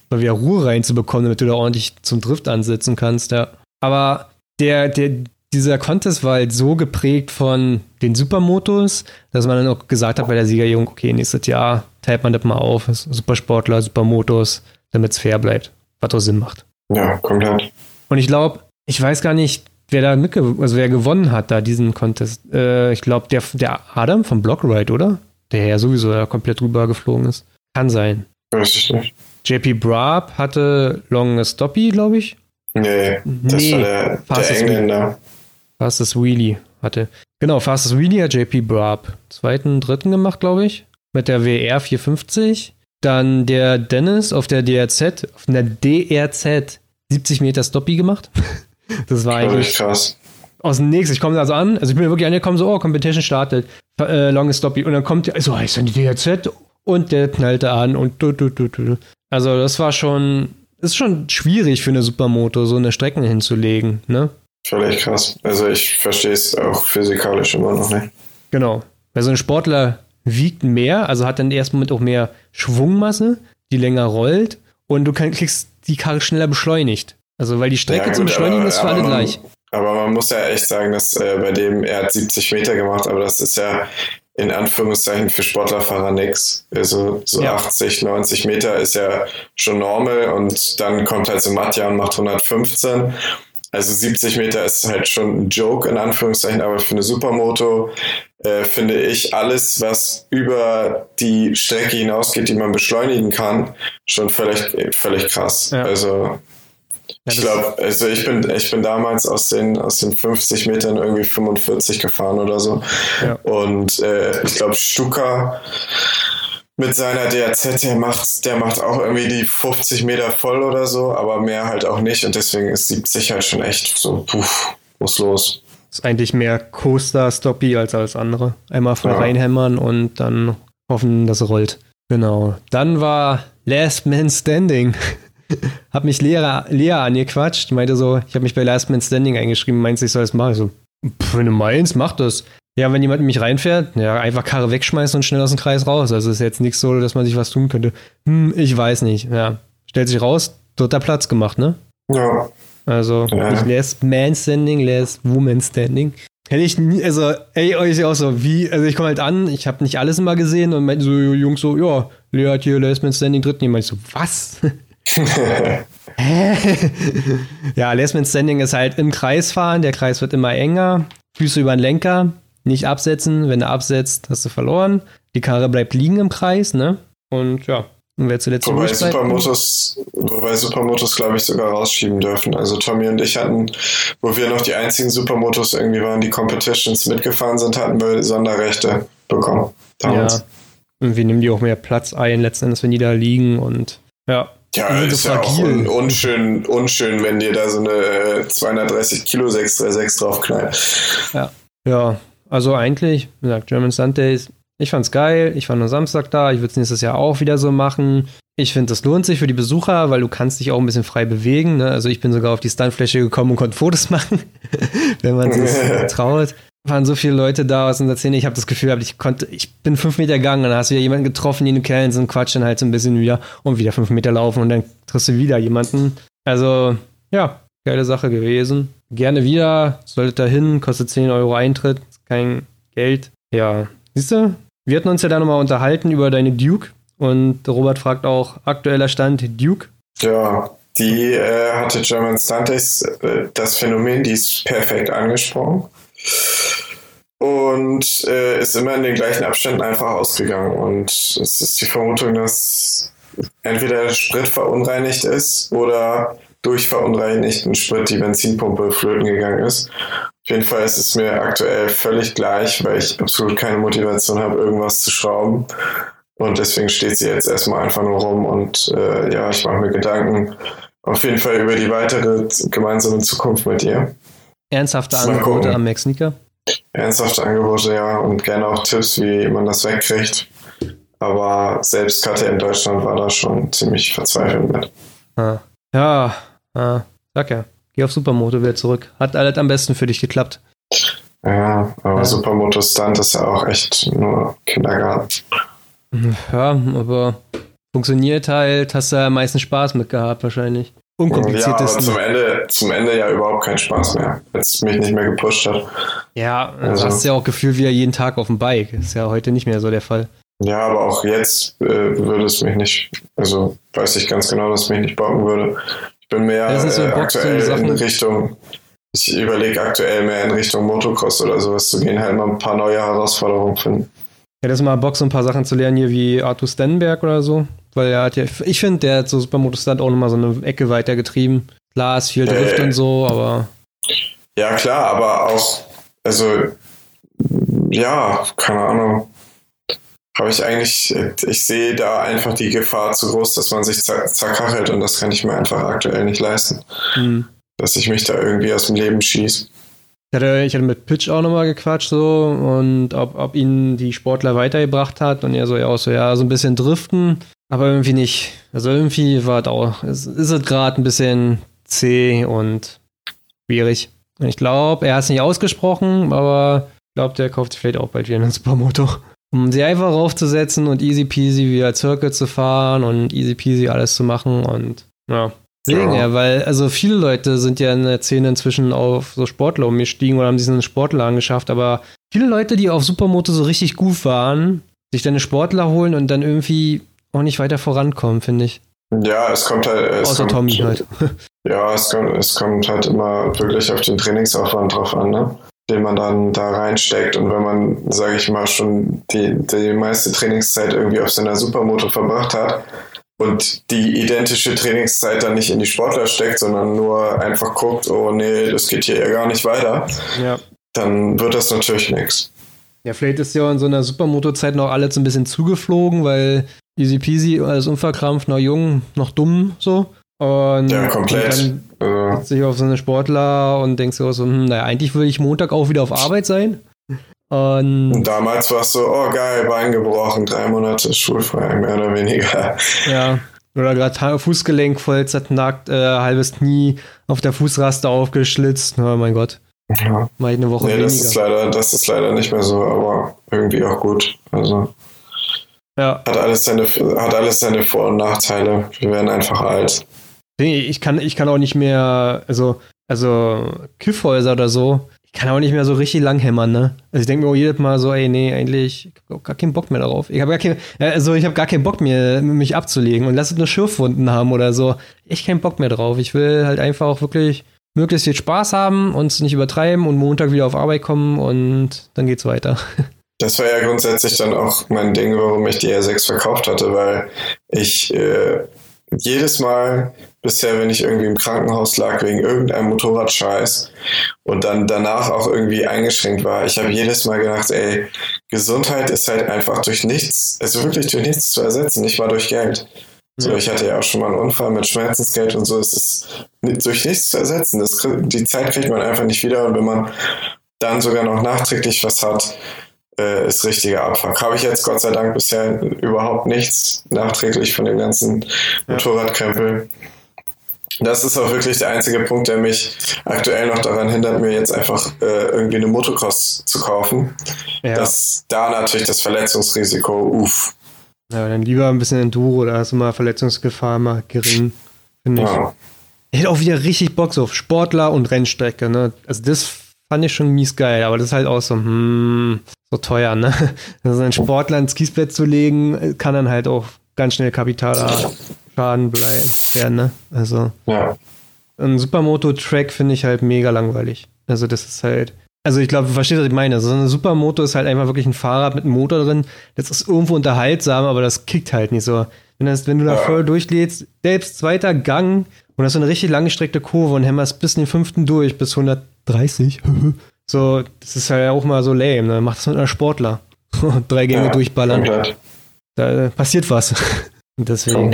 Mal wieder Ruhe reinzubekommen, damit du da ordentlich zum Drift ansetzen kannst, ja. Aber der, der, dieser Contest war halt so geprägt von den Supermotos, dass man dann auch gesagt hat bei der Siegerjung, okay, nächstes Jahr teilt man das mal auf, Supersportler, Supermotos, damit es fair bleibt, was auch Sinn macht. Ja, komplett. Und ich glaube, ich weiß gar nicht, wer da mitge also wer gewonnen hat da diesen Contest. Äh, ich glaube, der, der Adam vom Blockride, oder? Der ja sowieso da komplett rüber geflogen ist. Kann sein. Weiß ich nicht. JP Brab hatte Long Stoppy, glaube ich. Nee, das Nee, war der, der Engländer. Fastest Wheelie hatte. Genau, Fastest Wheelie hat JP Brab. Zweiten, dritten gemacht, glaube ich. Mit der WR 450. Dann der Dennis auf der DRZ, auf einer DRZ 70 Meter Stoppy gemacht. Das war eigentlich krass. aus dem Nix. Ich komme also an, also ich bin wirklich angekommen, so, oh, Competition startet, äh, Longest Stoppy. Und dann kommt der, so, ist dann die DRZ und der knallte an und du, du, du, du. Also das war schon, ist schon schwierig für eine Supermoto, so eine Strecken hinzulegen, ne? Völlig krass. Also ich verstehe es auch physikalisch immer noch nicht. Genau. Weil so ein Sportler wiegt mehr, also hat dann erst Moment auch mehr Schwungmasse, die länger rollt und du kann, kriegst die Karre schneller beschleunigt. Also weil die Strecke Ja, zum gut, Beschleunigen aber- ist für alle man- gleich. Aber man muss ja echt sagen, dass äh, bei dem, er hat 70 Meter gemacht, aber das ist ja in Anführungszeichen für Sportlerfahrer nix. Also so Ja. 80, 90 Meter ist ja schon normal und dann kommt halt so Matja und macht 115. Also 70 Meter ist halt schon ein Joke in Anführungszeichen, aber für eine Supermoto äh, finde ich alles, was über die Strecke hinausgeht, die man beschleunigen kann, schon völlig, völlig krass. Ja. Also ich glaube, also ich bin, ich bin damals aus den, aus den 50 Metern irgendwie 45 gefahren oder so. Ja. Und äh, ich glaube, Stuka mit seiner DRZ, der macht, der macht auch irgendwie die 50 Meter voll oder so, aber mehr halt auch nicht. Und deswegen ist 70 halt schon echt so, puh, muss los. Ist eigentlich mehr Coaster-Stoppy als alles andere. Einmal voll Ja. reinhämmern und dann hoffen, dass es rollt. Genau. Dann war Last Man Standing. hab mich Lea, Lea angequatscht, meinte so, ich habe mich bei Last Man Standing eingeschrieben, meinst ich soll das machen? Ich so, pff, wenn du meinst, mach das. Ja, wenn jemand in mich reinfährt, ja, einfach Karre wegschmeißen und schnell aus dem Kreis raus. Also ist jetzt nichts so, dass man sich was tun könnte. Hm, ich weiß nicht. Ja, stellt sich raus, dritter Platz gemacht, ne? Ja, Also Ja. nicht Last Man Standing, Last Woman Standing. Hätte ich nie, also, ey, euch auch so, wie, also ich komme halt an, ich habe nicht alles immer gesehen und meinte so, Jungs so, ja, Lea hat hier Last Man Standing dritten. Ich meinte so, was? Hä? ja, Last Man Standing ist halt im Kreis fahren, der Kreis wird immer enger, Füße über den Lenker, nicht absetzen, wenn du absetzt, hast du verloren. Die Karre bleibt liegen im Kreis, ne? Und ja, und wer zuletzt wobei Supermotos, wobei Supermotos, glaube ich, sogar rausschieben dürfen. Also Tommy und ich hatten, wo wir noch die einzigen Supermotos irgendwie waren, die Competitions mitgefahren sind, hatten wir Sonderrechte bekommen. Damals. Ja. Und wir nehmen die auch mehr Platz ein, letzten Endes, wenn die da liegen und ja. Ja, sind ist so ja auch un unschön, unschön, wenn dir da so eine äh, 230 Kilo 636 draufknallt. Ja, also eigentlich, wie gesagt, German Sundays, ich fand's geil, ich war nur Samstag da, ich würde es nächstes Jahr auch wieder so machen. Ich finde, das lohnt sich für die Besucher, weil du kannst dich auch ein bisschen frei bewegen. Ne? Also ich bin sogar auf die Stuntfläche gekommen und konnte Fotos machen, wenn man sich traut. waren so viele Leute da aus unserer Szene. Ich habe das Gefühl, ich konnte, ich bin fünf Meter gegangen und dann hast du wieder jemanden getroffen, den du kennst und quatschen halt so ein bisschen wieder und wieder fünf Meter laufen und dann triffst du wieder jemanden. Also, ja, geile Sache gewesen. Gerne wieder, solltet da hin, kostet 10 Euro Eintritt, kein Geld. Ja, siehst du, wir hatten uns ja da nochmal unterhalten über deine Duke und Robert fragt auch, aktueller Stand Duke. Ja, die äh, hatte German Stunties äh, das Phänomen, die ist perfekt angesprochen und äh, ist immer in den gleichen Abständen einfach ausgegangen. Und es ist die Vermutung, dass entweder der Sprit verunreinigt ist oder durch verunreinigten Sprit die Benzinpumpe flöten gegangen ist. Auf jeden Fall ist es mir aktuell völlig gleich, weil ich absolut keine Motivation habe, irgendwas zu schrauben. Und deswegen steht sie jetzt erstmal einfach nur rum und äh, ja, ich mache mir Gedanken auf jeden Fall über die weitere gemeinsame Zukunft mit ihr. Ernsthafte Angebote am Max Sneaker? Ernsthafte Angebote, ja, und gerne auch Tipps, wie man das wegkriegt. Aber selbst KTM Deutschland war da schon ziemlich verzweifelt mit. Ah. Ja, ah. sag ja. Geh auf Supermoto wieder zurück. Hat alles am besten für dich geklappt. Ja, aber ja. Supermoto Stunt ist ja auch echt nur Kindergarten. Ja, aber funktioniert halt, hast du ja am meisten Spaß mit gehabt wahrscheinlich. Unkompliziertesten. Ja, aber zum Ende, zum Ende ja überhaupt keinen Spaß mehr, als es mich nicht mehr gepusht hat. Ja, also. du hast ja auch gefühlt wieder jeden Tag auf dem Bike. Ist ja heute nicht mehr so der Fall. Ja, aber auch jetzt äh, würde es mich nicht, also weiß ich ganz genau, dass es mich nicht bocken würde. Ich bin mehr so äh, aktuell in Richtung, ich überlege aktuell mehr in Richtung Motocross oder sowas zu gehen, halt mal ein paar neue Herausforderungen finden. Ja, das ist mal Bock, so ein paar Sachen zu lernen hier wie Arthur Stenberg oder so. Weil er hat ja, ich finde, der hat so Supermoto Stunt auch nochmal so eine Ecke weitergetrieben. Klar, ist viel Drift äh, und so, aber. Ja, klar, aber auch, also, ja, keine Ahnung. Habe ich eigentlich, ich sehe da einfach die Gefahr zu groß, dass man sich zerkachelt und das kann ich mir einfach aktuell nicht leisten. Mhm. Dass ich mich da irgendwie aus dem Leben schieße. Ich hatte, ich hatte mit Pitch auch nochmal gequatscht so und ob, ob ihn die Sportler weitergebracht hat und er so ja auch so, ja, so ein bisschen driften, aber irgendwie nicht. Also irgendwie war es auch, ist es gerade ein bisschen zäh und schwierig. Ich glaube, er hat es nicht ausgesprochen, aber ich glaube, der kauft sich vielleicht auch bald wieder einen Supermoto. Um sie einfach raufzusetzen und easy peasy wieder Circle zu fahren und easy peasy alles zu machen und ja, Deswegen, ja. ja, weil also viele Leute sind ja in der Szene inzwischen auf so Sportler umgestiegen oder haben sich einen Sportler angeschafft, aber viele Leute, die auf Supermoto so richtig gut waren, sich dann eine Sportler holen und dann irgendwie auch nicht weiter vorankommen, finde ich. Ja, es kommt halt. Es Außer kommt, Tommy halt. Ja, es kommt, es kommt halt immer wirklich auf den Trainingsaufwand drauf an, ne? Den man dann da reinsteckt. Und wenn man, sage ich mal, schon die, die meiste Trainingszeit irgendwie auf seiner Supermoto verbracht hat, und die identische Trainingszeit dann nicht in die Sportler steckt, sondern nur einfach guckt, oh nee, das geht hier ja gar nicht weiter, ja. dann wird das natürlich nichts. Ja, vielleicht ist ja in so einer Supermoto-Zeit noch alles ein bisschen zugeflogen, weil easy peasy, alles unverkrampft, noch jung, noch dumm, so. Und, ja, komplett. Und dann also. sich auf so eine Sportler und denkst so, hm, naja, eigentlich würde ich Montag auch wieder auf Arbeit sein. Und, und, damals war es so, oh geil, Bein gebrochen, drei Monate schulfrei, mehr oder weniger. Ja, oder gerade Fußgelenk voll zerknackt, äh, halbes Knie auf der Fußraste aufgeschlitzt. Oh mein Gott. Ja. Mal eine Woche nee, weniger. Das ist, leider, das ist leider nicht mehr so, aber irgendwie auch gut. Also ja. hat, alles seine, hat alles seine Vor- und Nachteile. Wir werden einfach alt. Ich kann, ich kann auch nicht mehr, also, also Kiffhäuser oder so, kann auch nicht mehr so richtig lang hämmern, ne? Also ich denke mir auch jedes Mal so, ey, nee, eigentlich, ich hab gar keinen Bock mehr darauf. Ich habe gar keinen, also ich habe gar keinen Bock mehr, mich abzulegen und lass es nur Schürfwunden haben oder so. Ich keinen Bock mehr drauf. Ich will halt einfach auch wirklich möglichst viel Spaß haben, uns nicht übertreiben und Montag wieder auf Arbeit kommen und dann geht's weiter. Das war ja grundsätzlich dann auch mein Ding, warum ich die R6 verkauft hatte, weil ich äh, jedes Mal bisher, wenn ich irgendwie im Krankenhaus lag wegen irgendeinem Motorradscheiß und dann danach auch irgendwie eingeschränkt war. Ich habe jedes Mal gedacht, ey, Gesundheit ist halt einfach durch nichts, also wirklich durch nichts zu ersetzen, nicht mal durch Geld. So, ich hatte ja auch schon mal einen Unfall mit Schmerzensgeld und so. Es ist durch nichts zu ersetzen. Das, die Zeit kriegt man einfach nicht wieder. Und wenn man dann sogar noch nachträglich was hat, äh, ist richtiger Abfuck. Habe ich jetzt Gott sei Dank bisher überhaupt nichts nachträglich von dem ganzen Motorradkrempel. Das ist auch wirklich der einzige Punkt, der mich aktuell noch daran hindert, mir jetzt einfach äh, irgendwie eine Motocross zu kaufen. Ja. Dass da natürlich das Verletzungsrisiko, uff. Ja, dann lieber ein bisschen Enduro, da ist immer Verletzungsgefahr mal gering, finde ich. Ja. Ich hätte auch wieder richtig Bock so auf Sportler und Rennstrecke, ne? Also das fand ich schon mies geil, aber das ist halt auch so, hm, so teuer, ne? Also einen Sportler ins Kiesbett zu legen, kann dann halt auch ganz schnell Kapitarschaden werden, ne? Also. Ja. Ein Supermoto-Track finde ich halt mega langweilig. Also, das ist halt. Also, ich glaube, du verstehst, was ich meine. So eine Supermoto ist halt einfach wirklich ein Fahrrad mit einem Motor drin. Das ist irgendwo unterhaltsam, aber das kickt halt nicht so. Wenn, das, wenn du da voll durchlädst, selbst zweiter Gang und hast so eine richtig langgestreckte Kurve und hämmerst bis in den fünften durch, bis 130. so, das ist halt auch mal so lame. Ne? Mach das mit einer Sportler. Drei Gänge ja, durchballern. Komplett. Da passiert was. Und deswegen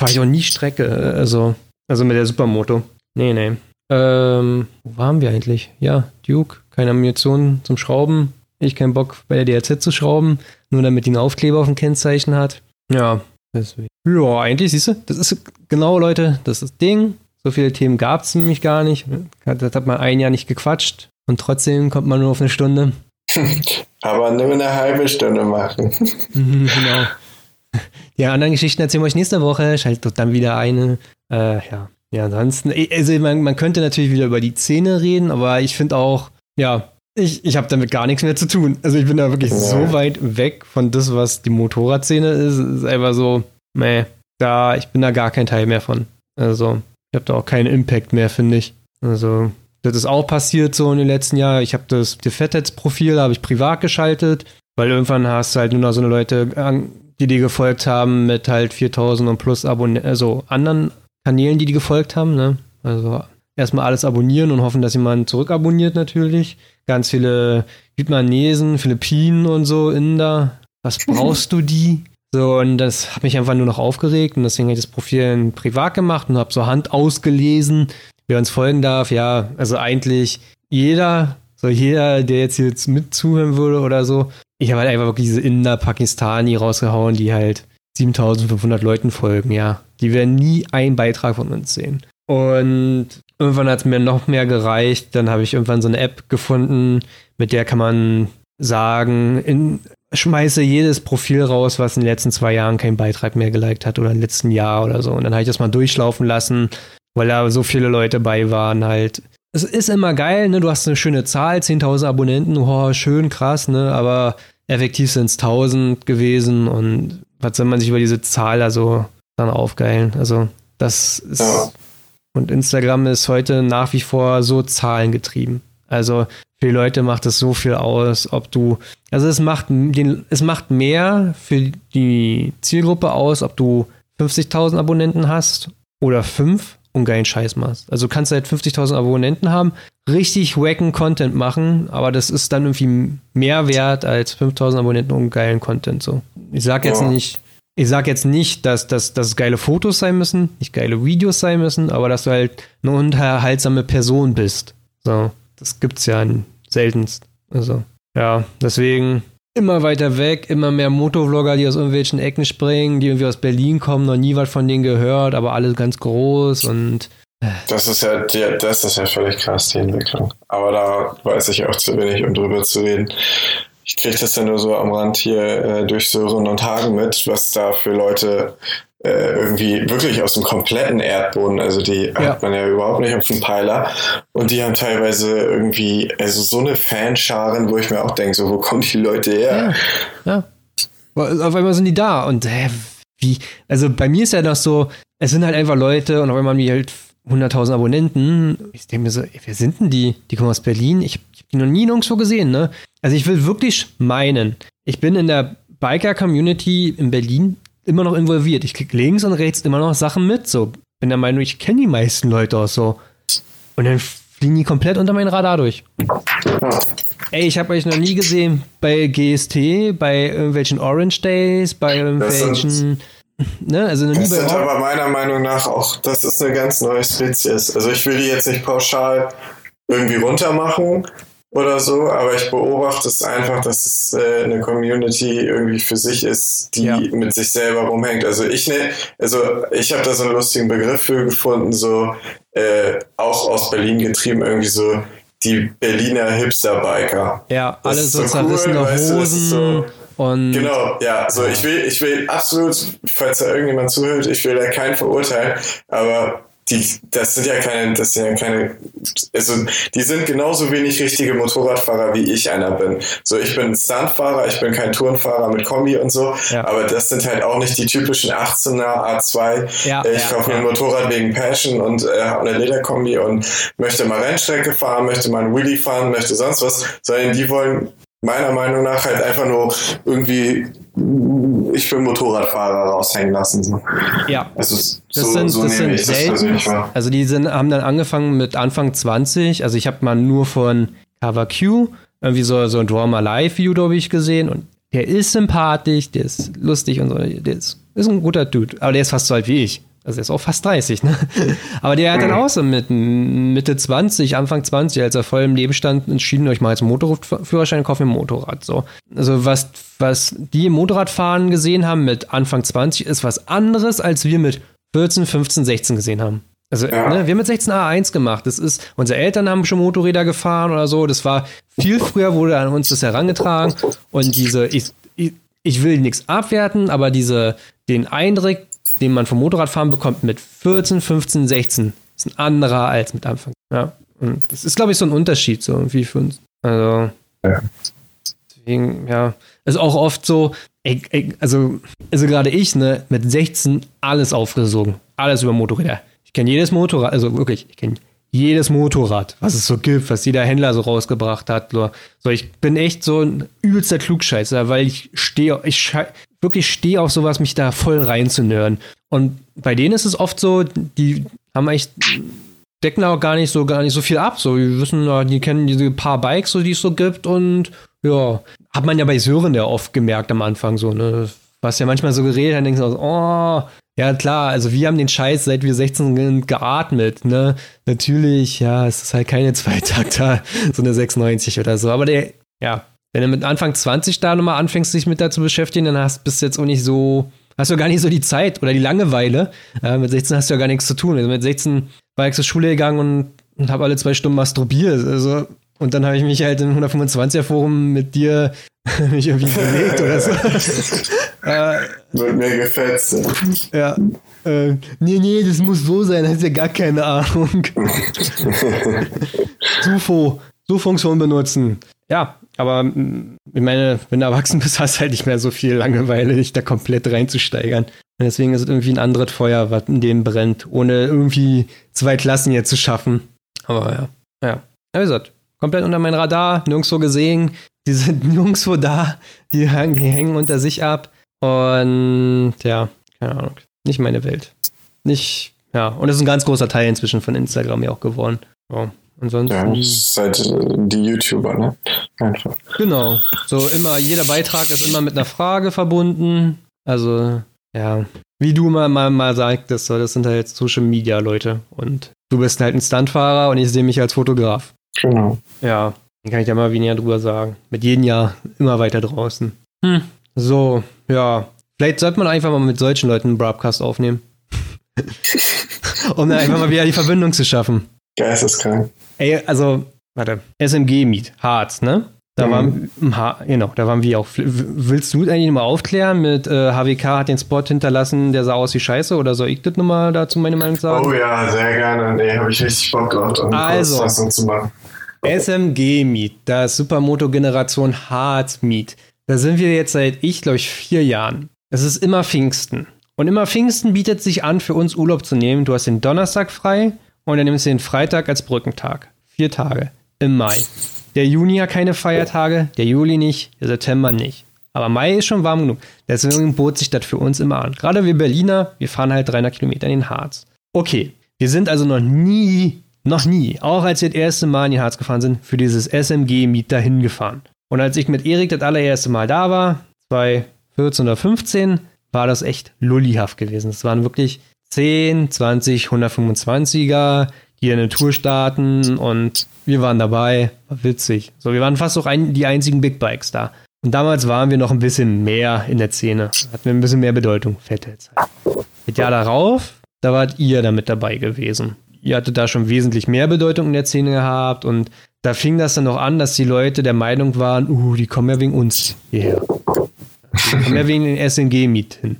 fahre ich auch nie Strecke. Also, also mit der Supermoto. Nee, nee. Ähm, wo waren wir eigentlich? Ja, Duke, keine Ammunition zum Schrauben. Ich keinen Bock bei der DRZ zu schrauben, nur damit die einen Aufkleber auf dem Kennzeichen hat. Ja, deswegen. Ja, eigentlich, siehst du, das ist genau, Leute, das ist das Ding. So viele Themen gab es nämlich gar nicht. Das hat man ein Jahr nicht gequatscht und trotzdem kommt man nur auf eine Stunde. Aber nur eine halbe Stunde machen. Mhm, genau. Die anderen Geschichten erzählen wir euch nächste Woche. Schaltet dann wieder eine. Äh, ja. Ja, ansonsten, also man, man könnte natürlich wieder über die Szene reden, aber ich finde auch, ja, ich, ich habe damit gar nichts mehr zu tun. Also ich bin da wirklich ja. so weit weg von das, was die Motorradszene ist. Es ist einfach so, meh, da, ich bin da gar kein Teil mehr von. Also, ich habe da auch keinen Impact mehr, finde ich. Also, das ist auch passiert so in den letzten Jahren. Ich habe das Defettheads-Profil habe ich privat geschaltet, weil irgendwann hast du halt nur noch so eine Leute, die dir gefolgt haben mit halt 4000 und plus Abonnenten, also anderen Kanälen, die die gefolgt haben, ne? Also erstmal alles abonnieren und hoffen, dass jemand zurückabonniert natürlich. Ganz viele Vietnamesen, Philippinen und so in da. Was brauchst du die? So, und das hat mich einfach nur noch aufgeregt und deswegen habe ich das Profil privat gemacht und habe so Hand ausgelesen, wer uns folgen darf. Ja, also eigentlich jeder, so jeder, der jetzt hier mit zuhören würde oder so. Ich habe halt einfach wirklich diese Inder Pakistani rausgehauen, die halt 7500 Leuten folgen, ja. Die werden nie einen Beitrag von uns sehen. Und irgendwann hat es mir noch mehr gereicht. Dann habe ich irgendwann so eine App gefunden, mit der kann man sagen, in, schmeiße jedes Profil raus, was in den letzten zwei Jahren keinen Beitrag mehr geliked hat oder im letzten Jahr oder so. Und dann habe ich das mal durchlaufen lassen, weil da so viele Leute bei waren halt. Es ist immer geil, ne? Du hast eine schöne Zahl, 10.000 Abonnenten, oh, schön krass, ne? Aber effektiv sind es 1000 gewesen und was soll man sich über diese Zahl also dann aufgeilen? Also, das ist. Ja. Und Instagram ist heute nach wie vor so zahlengetrieben. Also für die Leute macht es so viel aus, ob du, also es macht, den, es macht mehr für die Zielgruppe aus, ob du 50.000 Abonnenten hast oder 5 und geilen Scheiß machst. Also du kannst halt 50.000 Abonnenten haben, richtig wacken Content machen, aber das ist dann irgendwie mehr wert als 5.000 Abonnenten und geilen Content so. Ich sag jetzt ja. nicht, ich sag jetzt nicht, dass, dass, dass es geile Fotos sein müssen, nicht geile Videos sein müssen, aber dass du halt eine unterhaltsame Person bist. So, das gibt's ja seltenst. Also, ja, deswegen immer weiter weg, immer mehr Motovlogger, die aus irgendwelchen Ecken springen, die irgendwie aus Berlin kommen, noch nie was von denen gehört, aber alle ganz groß und äh. das ist ja, das ist ja völlig krass, die Entwicklung. Aber da weiß ich auch zu wenig, um drüber zu reden. Ich kriege das ja nur so am Rand hier äh, durch Sören und Hagen mit, was da für Leute äh, irgendwie wirklich aus dem kompletten Erdboden, also die ja. hat man ja überhaupt nicht auf dem Peiler und die haben teilweise irgendwie, also so eine Fanscharen, wo ich mir auch denke, so, wo kommen die Leute her? Ja, ja. Auf einmal sind die da und äh, wie, also bei mir ist ja noch so, es sind halt einfach Leute und auf einmal haben die halt 100.000 Abonnenten. Ich denke mir so, ey, wer sind denn die? Die kommen aus Berlin. Ich, ich habe die noch nie nirgendwo gesehen, ne? Also ich will wirklich meinen, ich bin in der Biker-Community in Berlin immer noch involviert. Ich krieg links und rechts immer noch Sachen mit. So, bin der Meinung, ich kenne die meisten Leute auch so. Und dann fliegen die komplett unter meinen Radar durch. Ey, ich habe euch noch nie gesehen bei GST, bei irgendwelchen Orange Days, bei irgendwelchen. Ne, also noch nie das bei sind aber meiner Meinung nach auch, das ist eine ganz neue Spezies. Also ich will die jetzt nicht pauschal irgendwie runtermachen, oder so, aber ich beobachte es einfach, dass es äh, eine Community irgendwie für sich ist, die ja. mit sich selber rumhängt. Also ich ne, also ich habe da so einen lustigen Begriff für gefunden, so äh, auch aus Berlin getrieben, irgendwie so die Berliner Hipster-Biker. Ja, alle so, zerrissene cool, Hosen. Weißt du, so, und genau, ja, so ich will, ich will absolut, falls da irgendjemand zuhört, ich will da keinen verurteilen, aber die, das sind ja keine, das sind ja keine, also die sind genauso wenig richtige Motorradfahrer wie ich einer bin. So, ich bin Stuntfahrer, ich bin kein Tourenfahrer mit Kombi und so, ja. aber das sind halt auch nicht die typischen 18er A2. Ja, ich ja, kaufe mir ein Motorrad wegen Passion und äh, habe eine Lederkombi und möchte mal Rennstrecke fahren, möchte mal ein Wheelie fahren, möchte sonst was, sondern die wollen meiner Meinung nach halt einfach nur irgendwie ich will Motorradfahrer raushängen lassen. So. Ja. Also das so, sind, so das sind selten. Das also die sind, haben dann angefangen mit Anfang 20. Also ich habe mal nur von Cover Q irgendwie so, so ein Draw My Live View, glaube ich, gesehen. Und der ist sympathisch, der ist lustig und so. Der ist, ist ein guter Dude. Aber der ist fast so alt wie ich. Also er ist auch fast 30, ne? Aber der hat dann auch so mit Mitte 20, Anfang 20, als er voll im Leben stand, entschieden, euch mal als Motorradführerschein kaufen ein Motorrad. So. Also was, was die im Motorradfahren gesehen haben mit Anfang 20, ist was anderes, als wir mit 14, 15, 16 gesehen haben. Also, ja. ne, wir haben mit 16 A1 gemacht. Das ist, unsere Eltern haben schon Motorräder gefahren oder so. Das war viel früher, wurde an uns das herangetragen. Und diese, ich, ich, ich will nichts abwerten, aber diese, den Eindruck, den man vom Motorradfahren bekommt mit 14, 15, 16, ist ein anderer als mit Anfang. Ja. Und das ist, glaube ich, so ein Unterschied so irgendwie für uns. Also. Ja. Deswegen, ja. Ist auch oft so, ey, ey, also, also gerade ich, ne, mit 16 alles aufgesogen. Alles über Motorräder. Ich kenne jedes Motorrad, also wirklich, ich kenne jedes Motorrad, was es so gibt, was jeder Händler so rausgebracht hat. So, ich bin echt so ein übelster Klugscheißer, weil ich stehe, ich wirklich stehe auf sowas, mich da voll reinzunören. Und bei denen ist es oft so, die haben echt decken auch gar nicht so gar nicht so viel ab. So, die wissen, die kennen diese paar Bikes, so, die es so gibt und ja, hat man ja bei Sören ja oft gemerkt am Anfang so, ne? Was ja manchmal so geredet, dann denkst du, oh, ja, klar, also wir haben den Scheiß, seit wir 16 sind, geatmet, ne? Natürlich, ja, es ist halt keine Zweitakter, so eine 96 oder so, aber der, ja, wenn du mit Anfang 20 da nochmal anfängst, dich mit da zu beschäftigen, dann hast, bist du jetzt auch nicht so, hast du gar nicht so die Zeit oder die Langeweile. Äh, mit 16 hast du ja gar nichts zu tun. Also mit 16 war ich zur Schule gegangen und, und habe alle zwei Stunden masturbiert. Also, und dann habe ich mich halt im 125er Forum mit dir mich irgendwie bewegt oder so. äh, Wird mir gefetzt. Ja. Äh, nee, nee, das muss so sein, hast ja gar keine Ahnung. Sufo, Suchfunktion benutzen. Ja, aber mm, ich meine, wenn du erwachsen bist, hast du halt nicht mehr so viel Langeweile, dich da komplett reinzusteigern. Und deswegen ist es irgendwie ein anderes Feuer, was in dem brennt, ohne irgendwie zwei Klassen hier zu schaffen. Aber ja, ja. Wie gesagt, komplett unter mein Radar, nirgendwo gesehen. Die sind nirgendwo da, die, die hängen unter sich ab. Und ja, keine Ahnung. Nicht meine Welt. Nicht, ja. Und das ist ein ganz großer Teil inzwischen von Instagram ja auch geworden. So. Ansonsten. Ja, seid äh, die YouTuber, ne? Einfach. Genau. So immer, jeder Beitrag ist immer mit einer Frage verbunden. Also, ja. Wie du mal, mal, mal sagtest, so, das sind halt Social Media Leute. Und du bist halt ein Stuntfahrer und ich sehe mich als Fotograf. Genau. Ja, dann kann ich ja mal weniger drüber sagen. Mit jedem Jahr immer weiter draußen. Hm. So, ja. Vielleicht sollte man einfach mal mit solchen Leuten einen Broadcast aufnehmen. um dann einfach mal wieder die Verbindung zu schaffen. Geisteskrank. Ey, also, warte, SMG Meet, Harz, ne? Da mhm. waren, ha genau, da waren wir auch. Willst du eigentlich mal aufklären mit äh, HWK hat den Spot hinterlassen, der sah aus wie Scheiße oder soll ich das nochmal dazu meine Meinung sagen? Oh ja, sehr gerne. Nee, habe ich richtig Bock drauf, um also, zu machen. SMG Meet, das Supermoto Generation Harz Meet. Da sind wir jetzt seit, ich glaube ich, vier Jahren. Es ist immer Pfingsten. Und immer Pfingsten bietet sich an, für uns Urlaub zu nehmen. Du hast den Donnerstag frei, und dann nimmst du den Freitag als Brückentag. Vier Tage im Mai. Der Juni hat keine Feiertage, der Juli nicht, der September nicht. Aber Mai ist schon warm genug. Deswegen bot sich das für uns immer an. Gerade wir Berliner, wir fahren halt 300 Kilometer in den Harz. Okay, wir sind also noch nie, noch nie, auch als wir das erste Mal in den Harz gefahren sind, für dieses SMG-Miet dahin gefahren. Und als ich mit Erik das allererste Mal da war, 2014 oder 15, war das echt lullihaft gewesen. Es waren wirklich 10, 20, 125er, hier eine Tour starten und wir waren dabei. War witzig. So, wir waren fast auch ein, die einzigen Big Bikes da. Und damals waren wir noch ein bisschen mehr in der Szene. Hatten wir ein bisschen mehr Bedeutung. Fette Zeit. Das Jahr darauf, da wart ihr damit dabei gewesen. Ihr hattet da schon wesentlich mehr Bedeutung in der Szene gehabt und da fing das dann noch an, dass die Leute der Meinung waren, uh, die kommen ja wegen uns hierher. Die kommen ja wegen den SNG-Miet hin.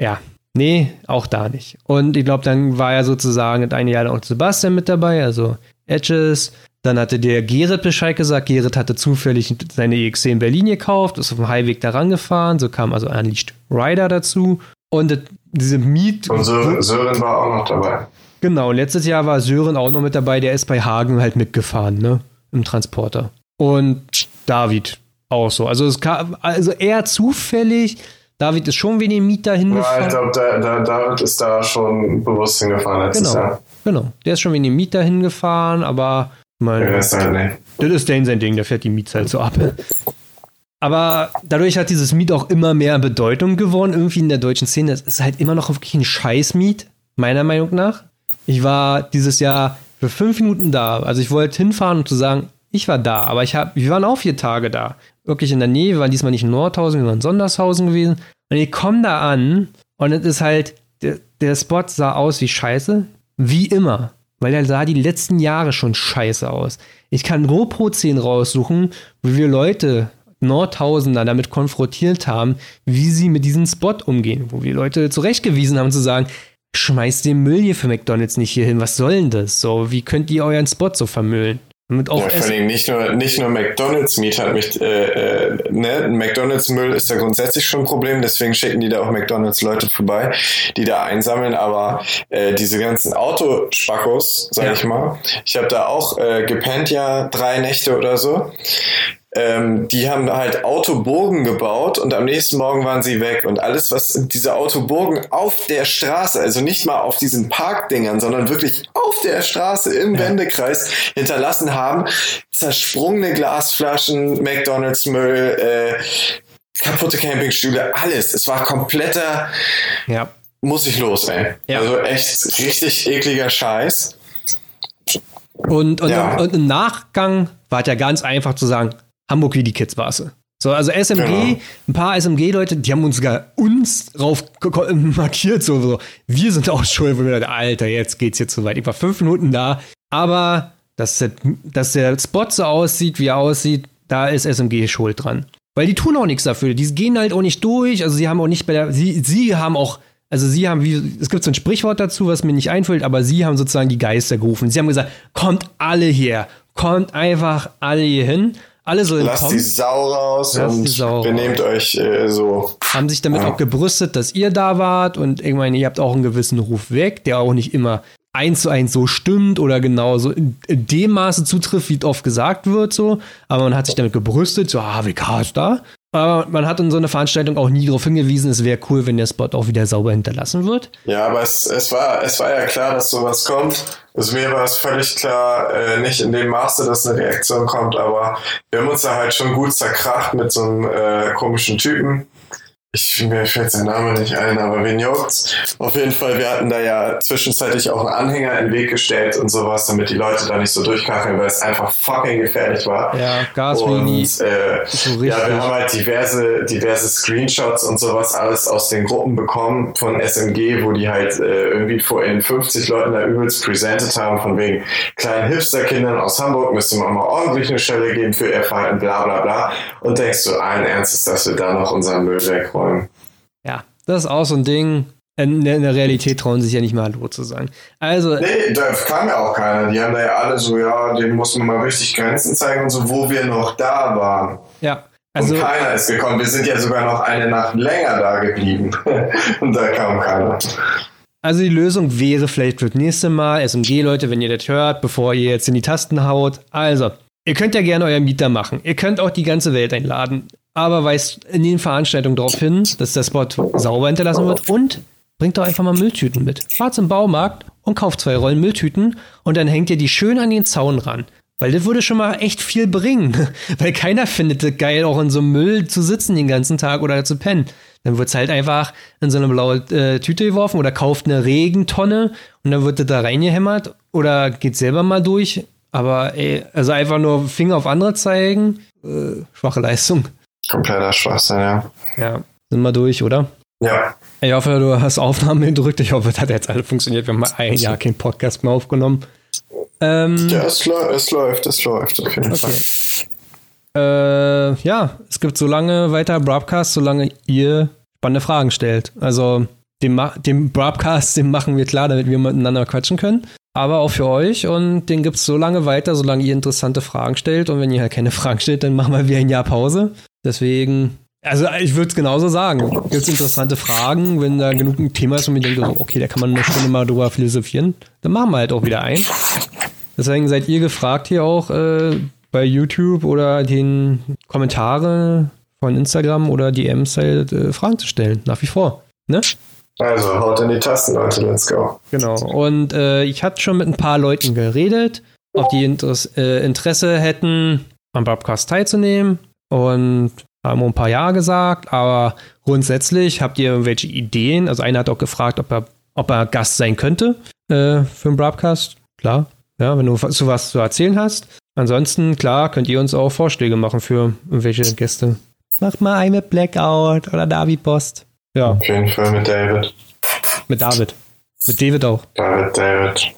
Ja, nee, auch da nicht. Und ich glaube, dann war ja sozusagen eine Jahr auch Sebastian mit dabei, also Edges. Dann hatte der Gerrit Bescheid gesagt. Gerrit hatte zufällig seine EXC in Berlin gekauft, ist auf dem Highweg da rangefahren. So kam also Unleashed Rider dazu. Und diese Miet. Und Sören war auch noch dabei. Genau, letztes Jahr war Sören auch noch mit dabei, der ist bei Hagen halt mitgefahren, ne? Im Transporter. Und David auch so. Also es kam, also eher zufällig. David ist schon wegen dem Miet dahin gefahren. Ja, ich glaube, da, da, David ist da schon bewusst hingefahren letztes genau, Jahr. Genau, der ist schon wegen dem Miet dahin gefahren, aber mein, ja, das, halt das ist Dane sein Ding, der fährt die Miets halt so ab. Aber dadurch hat dieses Miet auch immer mehr Bedeutung gewonnen, irgendwie in der deutschen Szene. Es ist halt immer noch wirklich ein Scheiß-Miet, meiner Meinung nach. Ich war dieses Jahr für fünf Minuten da. Also ich wollte hinfahren, um zu sagen, ich war da, aber ich hab, wir waren auch vier Tage da. Wirklich in der Nähe, wir waren diesmal nicht in Nordhausen, wir waren in Sondershausen gewesen. Und ich komme da an und es ist halt, der, der Spot sah aus wie Scheiße, wie immer. Weil er sah die letzten Jahre schon scheiße aus. Ich kann GoPro-10 raussuchen, wo wir Leute, Nordhausender, damit konfrontiert haben, wie sie mit diesem Spot umgehen. Wo wir Leute zurechtgewiesen haben zu sagen, schmeißt den Müll hier für McDonalds nicht hier hin. Was soll denn das? So, wie könnt ihr euren Spot so vermüllen? Mit auch ja, vor allem nicht nur, nicht nur McDonalds Meat hat mich, äh, äh, ne, McDonalds Müll ist ja grundsätzlich schon ein Problem, deswegen schicken die da auch McDonalds Leute vorbei, die da einsammeln, aber äh, diese ganzen Autospackos, sag ja. ich mal, ich habe da auch äh, gepennt ja drei Nächte oder so ähm, die haben halt Autoburgen gebaut und am nächsten Morgen waren sie weg. Und alles, was diese Autoburgen auf der Straße, also nicht mal auf diesen Parkdingern, sondern wirklich auf der Straße im. Wendekreis hinterlassen haben, zersprungene Glasflaschen, McDonalds-Müll, äh, kaputte Campingstühle, alles. Es war kompletter. Ja. Muss ich los, ey. Ja. Also echt richtig ekliger Scheiß. Und, und, ja. und im Nachgang war es ja ganz einfach zu sagen, Hamburg wie die Kids war es. So, also SMG, genau. ein paar SMG-Leute, die haben uns sogar uns drauf markiert, so, so. Wir sind auch schuld, wo wir dachten, Alter, jetzt geht's hier zu weit. Ich war fünf Minuten da, aber dass der, dass der Spot so aussieht, wie er aussieht, da ist SMG schuld dran. Weil die tun auch nichts dafür. Die gehen halt auch nicht durch. Also sie haben auch nicht bei der, sie, sie haben auch, also sie haben, wie, es gibt so ein Sprichwort dazu, was mir nicht einfällt, aber sie haben sozusagen die Geister gerufen. Sie haben gesagt, kommt alle hier, kommt einfach alle hier hin alle so Lasst kommen. die Sau raus Lasst und Sau benehmt raus. euch äh, so. Haben sich damit ja. auch gebrüstet, dass ihr da wart und irgendwann, ihr habt auch einen gewissen Ruf weg, der auch nicht immer eins zu eins so stimmt oder genauso in, in dem Maße zutrifft, wie oft gesagt wird, so. Aber man hat sich damit gebrüstet, so, ah, WK ist da. Aber man hat in so einer Veranstaltung auch nie darauf hingewiesen, es wäre cool, wenn der Spot auch wieder sauber hinterlassen wird. Ja, aber es, es, war, es war ja klar, dass sowas kommt. Also mir war es völlig klar, äh, nicht in dem Maße, dass eine Reaktion kommt, aber wir haben uns da halt schon gut zerkracht mit so einem äh, komischen Typen ich, mir fällt sein Name nicht ein, aber wen juckt's? Auf jeden Fall, wir hatten da ja zwischenzeitlich auch einen Anhänger in den Weg gestellt und sowas, damit die Leute da nicht so durchkacheln, weil es einfach fucking gefährlich war. Ja, Gas und, äh, so Ja, wir haben halt diverse, diverse Screenshots und sowas alles aus den Gruppen bekommen von SMG, wo die halt äh, irgendwie vor in 50 Leuten da übelst presented haben, von wegen kleinen Hipsterkindern aus Hamburg müsste man mal ordentlich eine Stelle geben für ihr Verhalten, bla bla bla. Und denkst du allen Ernstes, dass wir da noch unseren Müll wegräumen? Wollen. Ja, das ist auch so ein Ding. In der, Realität trauen sich ja nicht mal Hallo zu sagen. Also. Nee, da kam ja auch keiner. Die haben da ja alle so, ja, dem muss man mal richtig Grenzen zeigen und so, wo wir noch da waren. Ja. Also, und keiner ist gekommen. Wir sind ja sogar noch eine Nacht länger da geblieben. und da kam keiner. Also die Lösung wäre vielleicht für das nächste Mal, SMG-Leute, wenn ihr das hört, bevor ihr jetzt in die Tasten haut. Also, ihr könnt ja gerne euer Mieter machen. Ihr könnt auch die ganze Welt einladen aber weist in den Veranstaltungen darauf hin, dass der Spot sauber hinterlassen wird und bringt doch einfach mal Mülltüten mit. Fahrt zum Baumarkt und kauft zwei Rollen Mülltüten und dann hängt ihr die schön an den Zaun ran. Weil das würde schon mal echt viel bringen. Weil keiner findet es geil, auch in so einem Müll zu sitzen den ganzen Tag oder zu pennen. Dann wird es halt einfach in so eine blaue äh, Tüte geworfen oder kauft eine Regentonne und dann wird das da reingehämmert oder geht selber mal durch. Aber ey, also einfach nur Finger auf andere zeigen, äh, schwache Leistung. Kompletter Schwachsinn, ja. Ja, sind wir durch, oder? Ja. Ich hoffe, du hast Aufnahmen gedrückt. Ich hoffe, das hat jetzt alles funktioniert. Wir haben mal ein Jahr keinen Podcast mehr aufgenommen. Ähm, Ja, es, läu- es läuft, es läuft auf jeden Fall. äh, ja, es gibt so lange weiter Broadcast, solange ihr spannende Fragen stellt. Also den, den Broadcast, den machen wir klar, damit wir miteinander quatschen können. Aber auch für euch und den gibt es so lange weiter, solange ihr interessante Fragen stellt. Und wenn ihr halt keine Fragen stellt, dann machen wir wieder ein Jahr Pause. Deswegen, also ich würde es genauso sagen. Gibt es interessante Fragen, wenn da genug ein Thema ist und wir denken, so, okay, da kann man eine Stunde mal drüber philosophieren, dann machen wir halt auch wieder ein. Deswegen seid ihr gefragt hier auch äh, bei YouTube oder den Kommentare von Instagram oder DMs halt äh, Fragen zu stellen, nach wie vor. Ne? Also, haut in die Tasten, Leute, let's go. Genau. Und äh, ich hatte schon mit ein paar Leuten geredet, ob die Interess äh, Interesse hätten, am Podcast teilzunehmen. Und haben ein paar Ja gesagt. Aber grundsätzlich habt ihr irgendwelche Ideen? Also einer hat auch gefragt, ob er, ob er Gast sein könnte äh, für einen Broadcast. Klar. Ja, wenn du was- zu was zu erzählen hast. Ansonsten, klar, könnt ihr uns auch Vorschläge machen für irgendwelche Gäste. Mach mal einen mit Blackout oder David Post. Ja, Auf jeden Fall mit David. mit David. Mit David auch. David, David.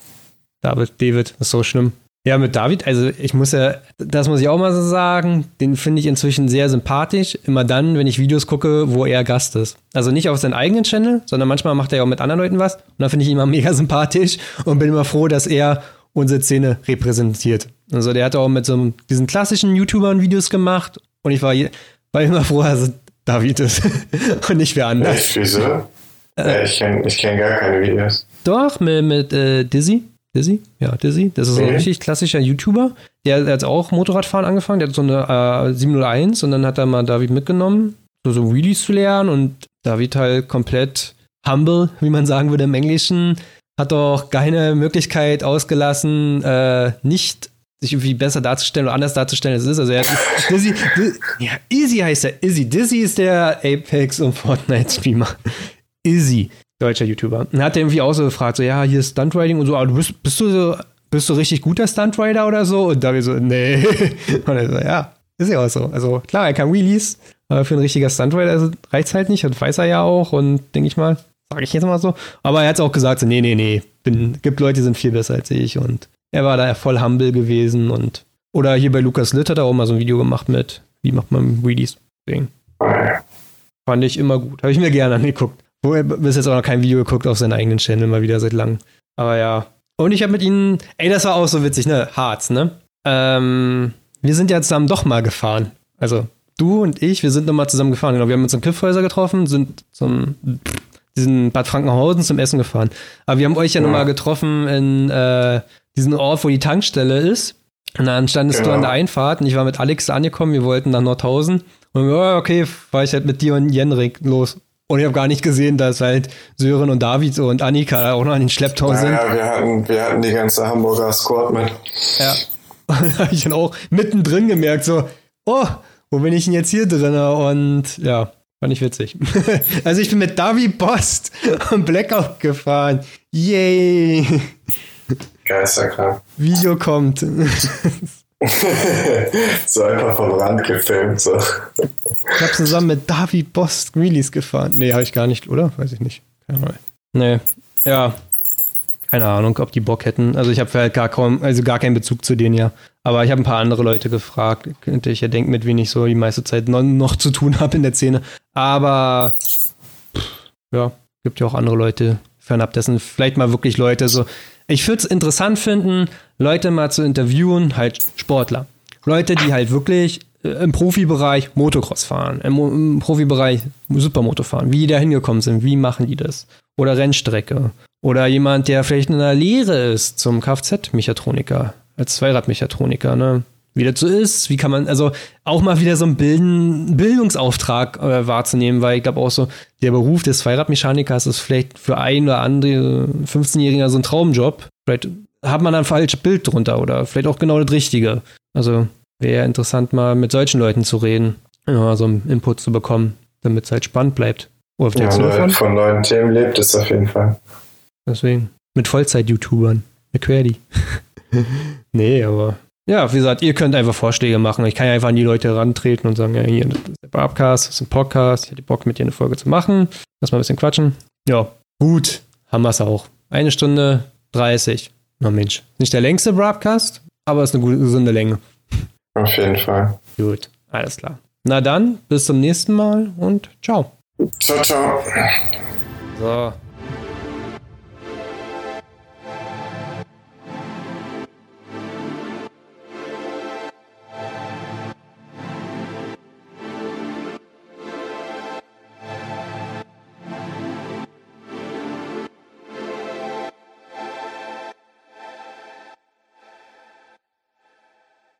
David, David, ist so schlimm. Ja, mit David, also ich muss ja, das muss ich auch mal so sagen, den finde ich inzwischen sehr sympathisch. Immer dann, wenn ich Videos gucke, wo er Gast ist. Also nicht auf seinen eigenen Channel, sondern manchmal macht er ja auch mit anderen Leuten was. Und da finde ich ihn immer mega sympathisch und bin immer froh, dass er unsere Szene repräsentiert. Also der hat auch mit so einem, diesen klassischen YouTubern Videos gemacht und ich war, je- war immer froh, dass es David ist und nicht wer anders. Echt, wieso? ja, ich kenne kenn gar keine Videos. Doch, mit, mit äh, Dizzy. Dizzy? Ja, Dizzy. Das ist so ein Mhm. richtig klassischer YouTuber. Der hat jetzt auch Motorradfahren angefangen. Der hat so eine äh, 701 und dann hat er mal David mitgenommen, so, so Wheelies zu lernen und David halt komplett humble, wie man sagen würde im Englischen, hat doch keine Möglichkeit ausgelassen, äh, nicht sich irgendwie besser darzustellen oder anders darzustellen, als es ist. Also er hat Dizzy, Di- ja, Easy heißt er. Izzy. Dizzy ist der Apex und Fortnite-Streamer. Izzy, deutscher YouTuber. Und hat er irgendwie auch so gefragt, so, ja, hier ist Stuntriding und so, aber du bist, bist du so, bist du richtig guter Stuntrider oder so? Und David so, nee. Und er so, ja, ist ja auch so. Also klar, er kann Wheelies, aber für ein richtiger Stuntrider reizt halt nicht, das weiß er ja auch und denke ich mal, sage ich jetzt mal so. Aber er hat auch gesagt, so, nee, nee, nee, bin, gibt Leute, die sind viel besser als ich und er war da voll humble gewesen und oder hier bei Lukas Litt hat er auch mal so ein Video gemacht mit, wie macht man Wheelies. Deswegen fand ich immer gut. Habe ich mir gerne angeguckt. Wo er bis jetzt auch noch kein Video geguckt auf seinen eigenen Channel, mal wieder seit langem. Aber ja. Und ich habe mit ihnen, ey, das war auch so witzig, ne? Harz, ne? Ähm, wir sind ja zusammen doch mal gefahren. Also, du und ich, wir sind nochmal zusammen gefahren. Genau, wir haben uns in Kiffhäuser getroffen, sind zum diesen Bad Frankenhausen zum Essen gefahren. Aber wir haben euch ja, Ja. nochmal getroffen in äh, diesen Ort, wo die Tankstelle ist. Und dann standest du Genau. an der Einfahrt und ich war mit Alex angekommen, wir wollten nach Nordhausen. Und ja, okay, war ich halt mit dir und Jenrik los. Und ich habe gar nicht gesehen, dass halt Sören und David und Annika da auch noch an den Schlepptau sind. Naja, wir hatten, wir hatten die ganze Hamburger Squad mit. Ja. Und da habe ich dann auch mittendrin gemerkt, so, oh, wo bin ich denn jetzt hier drin? Und ja, fand ich witzig. also ich bin mit David Post und Blackout gefahren. Yay! Geisterkrank. Video kommt. so einfach vom Rand gefilmt. So. Ich habe zusammen mit David Post Greeleys gefahren. Nee, habe ich gar nicht, oder? Weiß ich nicht. Keine Ahnung. Nee. Ja. Keine Ahnung, ob die Bock hätten. Also ich habe halt gar kaum, also gar keinen Bezug zu denen ja. Aber ich habe ein paar andere Leute gefragt. Könnte ich ja denken, mit wen ich so die meiste Zeit noch, noch zu tun habe in der Szene. Aber pff, ja, gibt ja auch andere Leute fernab dessen. Vielleicht mal wirklich Leute so. Ich würde es interessant finden, Leute mal zu interviewen, halt Sportler. Leute, die halt wirklich äh, im Profibereich Motocross fahren, im, im Profibereich Supermoto fahren, wie die da hingekommen sind, wie machen die das? Oder Rennstrecke. Oder jemand, der vielleicht in der Lehre ist zum Kfz-Mechatroniker, als Zweiradmechatroniker, ne? Wie das so ist, wie kann man, also auch mal wieder so einen Bilden, Bildungsauftrag äh, wahrzunehmen, weil ich glaube auch so, der Beruf des Zweiradmechanikers ist vielleicht für ein oder andere 15-Jähriger so ein Traumjob. Vielleicht hat man da ein falsches Bild drunter oder vielleicht auch genau das Richtige. Also wäre interessant, mal mit solchen Leuten zu reden, ja, so einen Input zu bekommen, damit es halt spannend bleibt. Oder auf der Ja, von? von neuen Themen lebt es auf jeden Fall. Deswegen. Mit Vollzeit-YouTubern. McQuarrie. nee, aber ja, wie gesagt, ihr könnt einfach Vorschläge machen. Ich kann ja einfach an die Leute herantreten und sagen, ja, hier, das ist der Barbcast, das ist ein Podcast, ich hätte Bock, mit dir eine Folge zu machen. Lass mal ein bisschen quatschen. Ja, gut, haben wir es auch. Eine Stunde 30. Na Mensch, nicht der längste Broadcast, aber ist eine gute, gesunde Länge. Auf jeden Fall. Gut, alles klar. Na dann, bis zum nächsten Mal und ciao. Ciao, ciao. So.